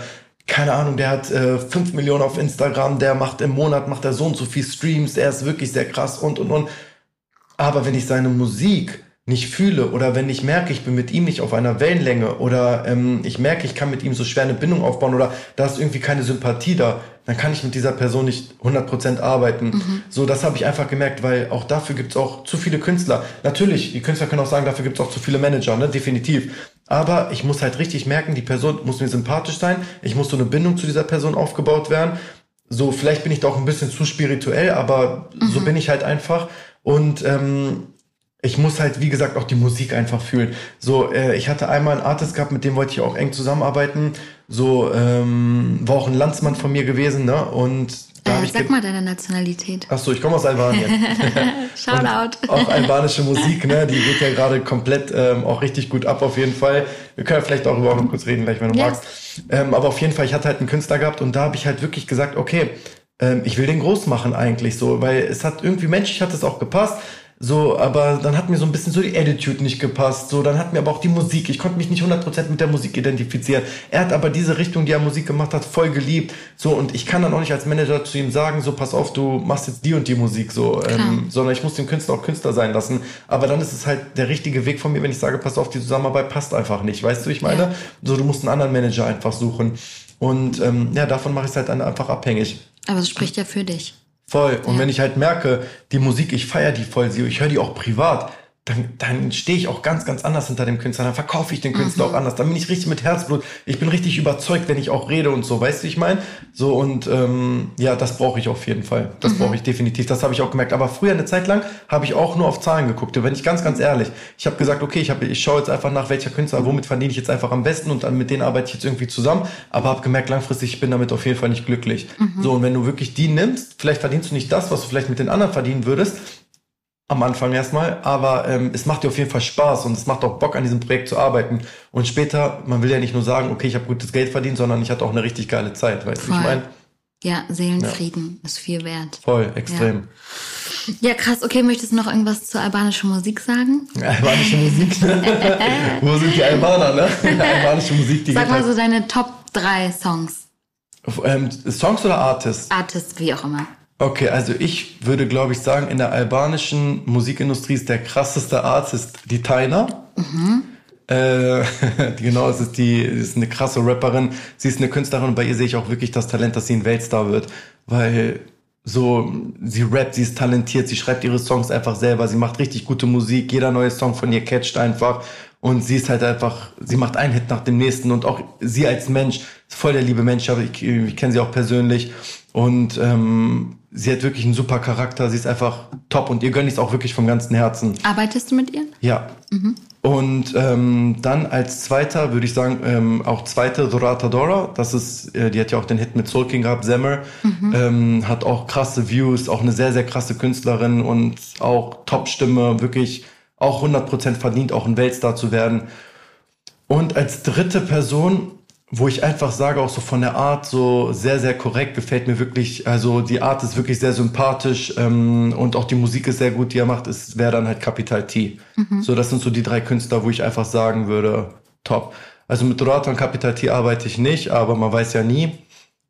keine Ahnung, der hat äh, 5 Millionen auf Instagram, der macht im Monat, macht er so und so viel Streams, der ist wirklich sehr krass und und und. Aber wenn ich seine Musik nicht fühle oder wenn ich merke, ich bin mit ihm nicht auf einer Wellenlänge oder ähm, ich merke, ich kann mit ihm so schwer eine Bindung aufbauen oder da ist irgendwie keine Sympathie da, dann kann ich mit dieser Person nicht 100% arbeiten. So, das habe ich einfach gemerkt, weil auch dafür gibt's auch zu viele Künstler. Natürlich, die Künstler können auch sagen, dafür gibt's auch zu viele Manager, ne? definitiv. Aber ich muss halt richtig merken, die Person muss mir sympathisch sein, ich muss so eine Bindung zu dieser Person aufgebaut werden. So, vielleicht bin ich da auch ein bisschen zu spirituell, aber so bin ich halt einfach. Und ähm, ich muss halt, wie gesagt, auch die Musik einfach fühlen. So, äh, ich hatte einmal einen Artist gehabt, mit dem wollte ich auch eng zusammenarbeiten. So, ähm, war auch ein Landsmann von mir gewesen, ne? Und da hab Äh, ich sag mal deine Nationalität. Ach so, ich komme aus Albanien. Shoutout. Auch albanische Musik, ne? Die geht ja gerade komplett ähm, auch richtig gut ab auf jeden Fall. Wir können ja vielleicht darüber auch noch kurz reden, gleich, wenn du Ja. magst. Ähm, aber auf jeden Fall, ich hatte halt einen Künstler gehabt und da habe ich halt wirklich gesagt, okay, ähm, ich will den groß machen eigentlich so, weil es hat irgendwie menschlich hat es auch gepasst. So, aber dann hat mir so ein bisschen so die Attitude nicht gepasst. So, dann hat mir aber auch die Musik. Ich konnte mich nicht 100% mit der Musik identifizieren. Er hat aber diese Richtung, die er Musik gemacht hat, voll geliebt. So, und ich kann dann auch nicht als Manager zu ihm sagen, so, pass auf, du machst jetzt die und die Musik, so, ähm, sondern ich muss den Künstler auch Künstler sein lassen. Aber dann ist es halt der richtige Weg von mir, wenn ich sage, pass auf, die Zusammenarbeit passt einfach nicht. Weißt du, wie ich meine? Ja. So, du musst einen anderen Manager einfach suchen. Und ähm, ja, davon mache ich es halt dann einfach abhängig. Aber es spricht ja für dich. Voll. Und Ja. wenn ich halt merke, die Musik, ich feiere die voll, sie- ich höre die auch privat, dann, dann stehe ich auch ganz, ganz anders hinter dem Künstler. Dann verkaufe ich den Künstler auch anders. Dann bin ich richtig mit Herzblut. Ich bin richtig überzeugt, wenn ich auch rede und so. Weißt du, wie ich meine? So und ähm, ja, das brauche ich auf jeden Fall. Das brauche ich definitiv. Das habe ich auch gemerkt. Aber früher eine Zeit lang habe ich auch nur auf Zahlen geguckt. Und wenn ich ganz, ganz ehrlich, ich habe gesagt, okay, ich, hab, ich schaue jetzt einfach nach welcher Künstler, womit verdiene ich jetzt einfach am besten und dann mit denen arbeite ich jetzt irgendwie zusammen. Aber habe gemerkt, langfristig, ich bin damit auf jeden Fall nicht glücklich. So, und wenn du wirklich die nimmst, vielleicht verdienst du nicht das, was du vielleicht mit den anderen verdienen würdest, am Anfang erstmal, aber ähm, es macht dir auf jeden Fall Spaß und es macht auch Bock an diesem Projekt zu arbeiten. Und später, man will ja nicht nur sagen, okay, ich habe gutes Geld verdient, sondern ich hatte auch eine richtig geile Zeit, weißt du, wie ich meine? Ja, Seelenfrieden ja. ist viel wert. Voll, extrem. Ja. ja. krass. Okay, möchtest du noch irgendwas zur albanischen Musik sagen? Albanische Musik? Wo sind die Albaner, ne? Albanische Musik, die Sag mal so deine Top 3 Songs. Ähm, Songs oder Artists? Artists, wie auch immer. Okay, also ich würde, glaube ich, sagen, in der albanischen Musikindustrie ist der krasseste Artist die Taina. Mhm. Äh, genau, es ist die, es ist eine krasse Rapperin. Sie ist eine Künstlerin und bei ihr sehe ich auch wirklich das Talent, dass sie ein Weltstar wird, weil so, sie rappt, sie ist talentiert, sie schreibt ihre Songs einfach selber, sie macht richtig gute Musik, jeder neue Song von ihr catcht einfach und sie ist halt einfach, sie macht einen Hit nach dem nächsten und auch sie als Mensch, voll der liebe Mensch, aber ich, ich kenne sie auch persönlich und ähm, sie hat wirklich einen super Charakter, sie ist einfach top und ihr gönnt es auch wirklich vom ganzen Herzen. Arbeitest du mit ihr? Ja. Mhm. Und ähm, dann als zweiter würde ich sagen, ähm, auch zweite Dorata Dora, das ist, äh, die hat ja auch den Hit mit Soul King gehabt, Zemmer, mhm. ähm, hat auch krasse Views, auch eine sehr, sehr krasse Künstlerin und auch Top-Stimme, wirklich auch 100% verdient, auch ein Weltstar zu werden. Und als dritte Person wo ich einfach sage, auch so von der Art so sehr, sehr korrekt, gefällt mir wirklich, also die Art ist wirklich sehr sympathisch ähm, und auch die Musik ist sehr gut, die er macht, ist wäre dann halt Capital T. Mhm. So, das sind so die drei Künstler, wo ich einfach sagen würde, top. Also mit Dorata und Capital T arbeite ich nicht, aber man weiß ja nie.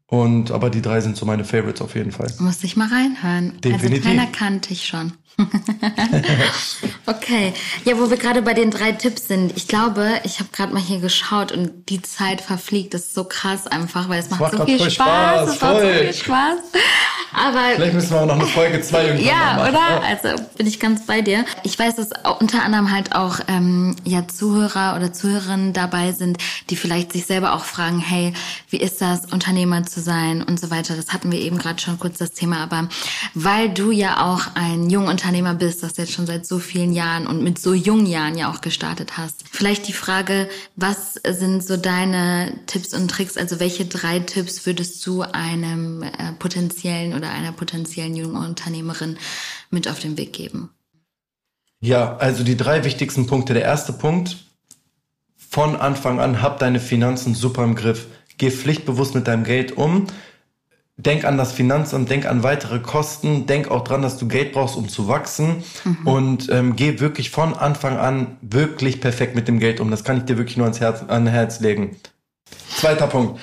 Und aber die drei sind so meine Favorites auf jeden Fall. Muss ich mal reinhören. Also Definitiv. Also keiner kannte ich schon. okay, ja, wo wir gerade bei den drei Tipps sind. Ich glaube, ich habe gerade mal hier geschaut und die Zeit verfliegt. Das ist so krass einfach, weil es macht, macht so viel Spaß. Spaß. Es macht so viel Spaß. Aber vielleicht müssen wir auch noch eine Folge zwei irgendwann Ja, machen. oder? Also bin ich ganz bei dir. Ich weiß, dass unter anderem halt auch ähm, ja Zuhörer oder Zuhörerinnen dabei sind, die vielleicht sich selber auch fragen, hey, wie ist das, Unternehmer zu sein und so weiter. Das hatten wir eben gerade schon kurz das Thema, aber weil du ja auch ein junger Unternehmer bist, das jetzt schon seit so vielen Jahren und mit so jungen Jahren ja auch gestartet hast. Vielleicht die Frage, was sind so deine Tipps und Tricks? Also welche drei Tipps würdest du einem äh, potenziellen oder einer potenziellen jungen Unternehmerin mit auf den Weg geben? Ja, also die drei wichtigsten Punkte. Der erste Punkt, von Anfang an, hab deine Finanzen super im Griff. Geh pflichtbewusst mit deinem Geld um denk an das Finanzamt, denk an weitere Kosten, denk auch dran, dass du Geld brauchst, um zu wachsen mhm. und ähm, geh wirklich von Anfang an wirklich perfekt mit dem Geld um. Das kann ich dir wirklich nur ans Herz, an Herz legen. Zweiter Punkt.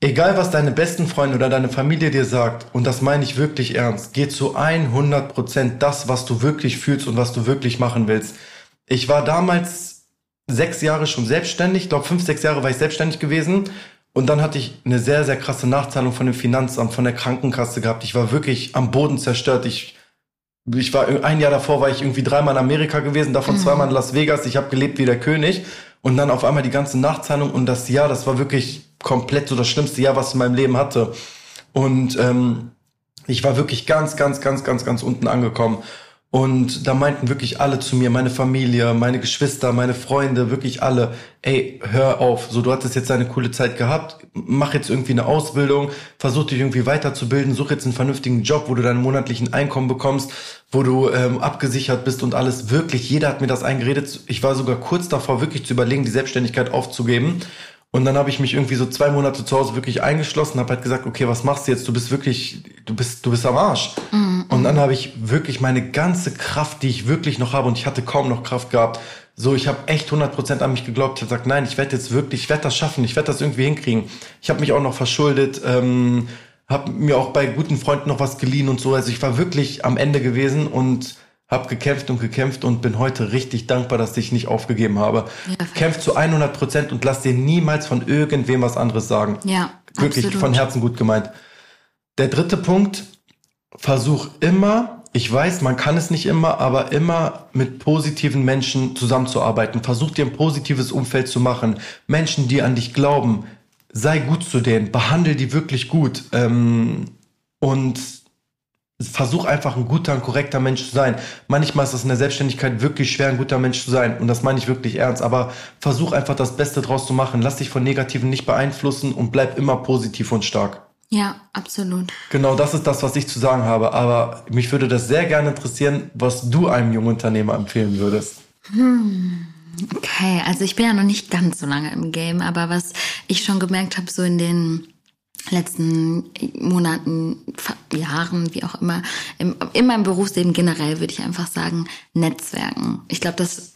Egal, was deine besten Freunde oder deine Familie dir sagt, und das meine ich wirklich ernst, geh zu 100 Prozent das, was du wirklich fühlst und was du wirklich machen willst. Ich war damals sechs Jahre schon selbstständig, ich glaube fünf, sechs Jahre war ich selbstständig gewesen und dann hatte ich eine sehr, sehr krasse Nachzahlung von dem Finanzamt, von der Krankenkasse gehabt. Ich war wirklich am Boden zerstört. Ich, ich war ein Jahr davor war ich irgendwie dreimal in Amerika gewesen, davon mhm. zweimal in Las Vegas. Ich habe gelebt wie der König. Und dann auf einmal die ganze Nachzahlung und das Jahr, das war wirklich komplett so das schlimmste Jahr, was ich in meinem Leben hatte. Und ähm, ich war wirklich ganz, ganz, ganz, ganz, ganz unten angekommen. Und da meinten wirklich alle zu mir, meine Familie, meine Geschwister, meine Freunde, wirklich alle, ey, hör auf, so du hattest jetzt eine coole Zeit gehabt, mach jetzt irgendwie eine Ausbildung, versuch dich irgendwie weiterzubilden, such jetzt einen vernünftigen Job, wo du deinen monatlichen Einkommen bekommst, wo du ähm, abgesichert bist und alles. Wirklich, jeder hat mir das eingeredet. Ich war sogar kurz davor, wirklich zu überlegen, die Selbstständigkeit aufzugeben. Und dann habe ich mich irgendwie so zwei Monate zu Hause wirklich eingeschlossen, habe halt gesagt, okay, was machst du jetzt? Du bist wirklich, du bist, du bist am Arsch. Mhm. Und dann habe ich wirklich meine ganze Kraft, die ich wirklich noch habe, und ich hatte kaum noch Kraft gehabt. So, ich habe echt 100% an mich geglaubt. Ich habe gesagt, nein, ich werde jetzt wirklich, ich werde das schaffen, ich werde das irgendwie hinkriegen. Ich habe mich auch noch verschuldet, ähm, habe mir auch bei guten Freunden noch was geliehen und so. Also ich war wirklich am Ende gewesen und habe gekämpft und gekämpft und bin heute richtig dankbar, dass ich nicht aufgegeben habe. Ja, Kämpf zu 100 Prozent und lass dir niemals von irgendwem was anderes sagen. Ja, wirklich absolut. von Herzen gut gemeint. Der dritte Punkt: Versuch immer. Ich weiß, man kann es nicht immer, aber immer mit positiven Menschen zusammenzuarbeiten. Versuch dir ein positives Umfeld zu machen. Menschen, die an dich glauben, sei gut zu denen, behandle die wirklich gut. Ähm, und versuch einfach ein guter, ein korrekter Mensch zu sein. Manchmal ist es in der Selbstständigkeit wirklich schwer, ein guter Mensch zu sein. Und das meine ich wirklich ernst. Aber versuch einfach das Beste draus zu machen. Lass dich von Negativen nicht beeinflussen und bleib immer positiv und stark. Ja, absolut. Genau, das ist das, was ich zu sagen habe. Aber mich würde das sehr gerne interessieren, was du einem jungen Unternehmer empfehlen würdest. Hm. Okay, also ich bin ja noch nicht ganz so lange im Game, aber was ich schon gemerkt habe, so in den letzten Monaten, Jahren, wie auch immer, im, in meinem Berufsleben generell würde ich einfach sagen, Netzwerken. Ich glaube, das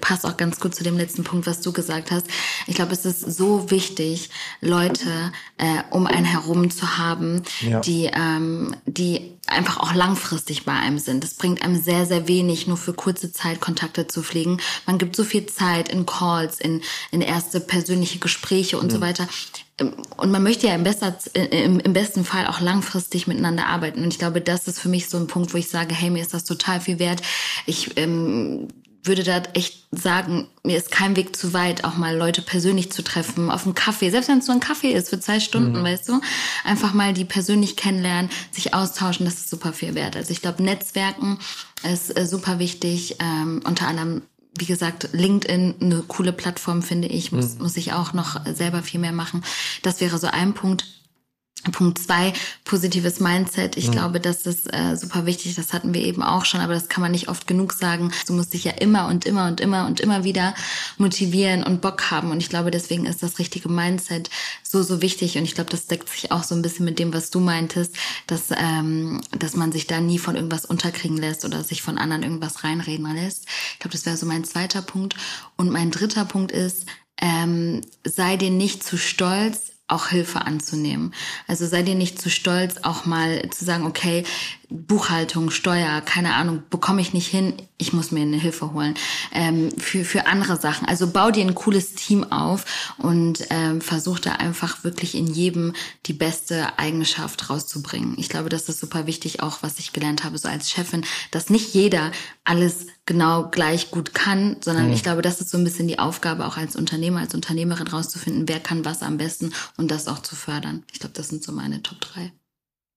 passt auch ganz gut zu dem letzten Punkt, was du gesagt hast. Ich glaube, es ist so wichtig, Leute äh, um einen herum zu haben, ja. die, ähm, die einfach auch langfristig bei einem sind. Es bringt einem sehr, sehr wenig, nur für kurze Zeit Kontakte zu pflegen. Man gibt so viel Zeit in Calls, in, in erste persönliche Gespräche und mhm. so weiter. Ähm, und man möchte ja im, besser, im, im besten Fall auch langfristig miteinander arbeiten. Und ich glaube, das ist für mich so ein Punkt, wo ich sage, hey, mir ist das total viel wert. Ich ähm, würde da echt sagen, mir ist kein Weg zu weit, auch mal Leute persönlich zu treffen, auf einen Kaffee, selbst wenn es nur ein Kaffee ist für zwei Stunden, mhm. weißt du, einfach mal die persönlich kennenlernen, sich austauschen, das ist super viel wert. Also ich glaube, Netzwerken ist äh, super wichtig, ähm, unter anderem wie gesagt, LinkedIn eine coole Plattform, finde ich, muss, mhm. muss ich auch noch selber viel mehr machen. Das wäre so ein Punkt. Punkt zwei, positives Mindset. Ich mhm. glaube, das ist äh, super wichtig. Das hatten wir eben auch schon, aber das kann man nicht oft genug sagen. Du musst dich ja immer und immer und immer und immer wieder motivieren und Bock haben. Und ich glaube, deswegen ist das richtige Mindset so, so wichtig. Und ich glaube, das deckt sich auch so ein bisschen mit dem, was du meintest, dass, ähm, dass man sich da nie von irgendwas unterkriegen lässt oder sich von anderen irgendwas reinreden lässt. Ich glaube, das wäre so mein zweiter Punkt. Und mein dritter Punkt ist, ähm, sei dir nicht zu stolz, auch Hilfe anzunehmen. Also sei dir nicht zu stolz, auch mal zu sagen, okay, Buchhaltung, Steuer, keine Ahnung, bekomme ich nicht hin, ich muss mir eine Hilfe holen. Ähm, für, für andere Sachen. Also bau dir ein cooles Team auf und ähm, versuch da einfach wirklich in jedem die beste Eigenschaft rauszubringen. Ich glaube, das ist super wichtig, auch was ich gelernt habe, so als Chefin, dass nicht jeder alles genau gleich gut kann, sondern mhm. ich glaube, das ist so ein bisschen die Aufgabe auch als Unternehmer, als Unternehmerin rauszufinden, wer kann was am besten und das auch zu fördern. Ich glaube, das sind so meine Top drei.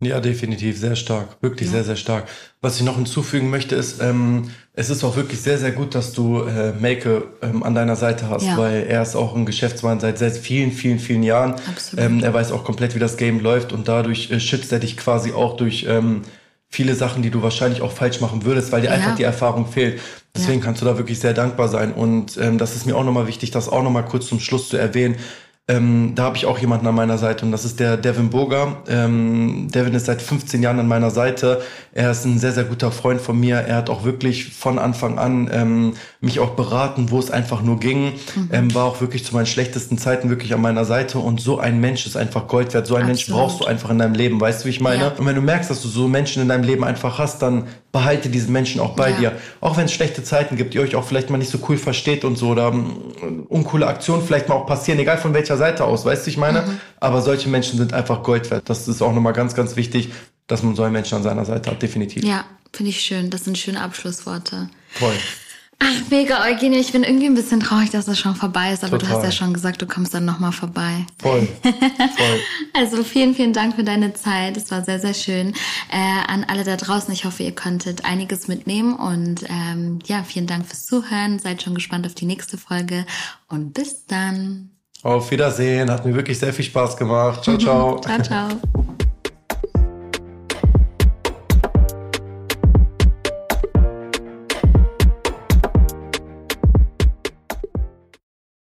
Ja, definitiv, sehr stark, wirklich ja. sehr, sehr stark. Was ich noch hinzufügen möchte, ist, ähm, es ist auch wirklich sehr, sehr gut, dass du äh, Make ähm, an deiner Seite hast, ja. weil er ist auch ein Geschäftsmann seit sehr vielen, vielen, vielen Jahren. Absolut. Ähm, er weiß auch komplett, wie das Game läuft und dadurch äh, schützt er dich quasi auch durch ähm, viele Sachen, die du wahrscheinlich auch falsch machen würdest, weil dir ja. einfach die Erfahrung fehlt. Deswegen kannst du da wirklich sehr dankbar sein. Und ähm, das ist mir auch nochmal wichtig, das auch nochmal kurz zum Schluss zu erwähnen. Ähm, da habe ich auch jemanden an meiner Seite und das ist der Devin Burger. Ähm, Devin ist seit 15 Jahren an meiner Seite. Er ist ein sehr, sehr guter Freund von mir. Er hat auch wirklich von Anfang an ähm, mich auch beraten, wo es einfach nur ging. Mhm. Ähm, war auch wirklich zu meinen schlechtesten Zeiten wirklich an meiner Seite und so ein Mensch ist einfach Gold wert. So ein Absolut. Mensch brauchst du einfach in deinem Leben. Weißt du, wie ich meine? Ja. Und wenn du merkst, dass du so Menschen in deinem Leben einfach hast, dann behalte diesen Menschen auch bei ja. dir. Auch wenn es schlechte Zeiten gibt, die euch auch vielleicht mal nicht so cool versteht und so oder um, uncoole Aktionen vielleicht mal auch passieren, egal von welcher welcher Seite aus, weißt du, ich meine? Mhm. Aber solche Menschen sind einfach Gold wert. Das ist auch nochmal ganz, ganz wichtig, dass man so einen Menschen an seiner Seite hat, definitiv. Ja, finde ich schön. Das sind schöne Abschlussworte. Toll. Ach, mega, Eugenie. Ich bin irgendwie ein bisschen traurig, dass das schon vorbei ist, aber Total. du hast ja schon gesagt, du kommst dann nochmal vorbei. Voll. Voll. also vielen, vielen Dank für deine Zeit. Es war sehr, sehr schön. Äh, an alle da draußen, ich hoffe, ihr konntet einiges mitnehmen und ähm, ja, vielen Dank fürs Zuhören. Seid schon gespannt auf die nächste Folge und bis dann. Auf Wiedersehen, hat mir wirklich sehr viel Spaß gemacht. Ciao, ciao. ciao, ciao.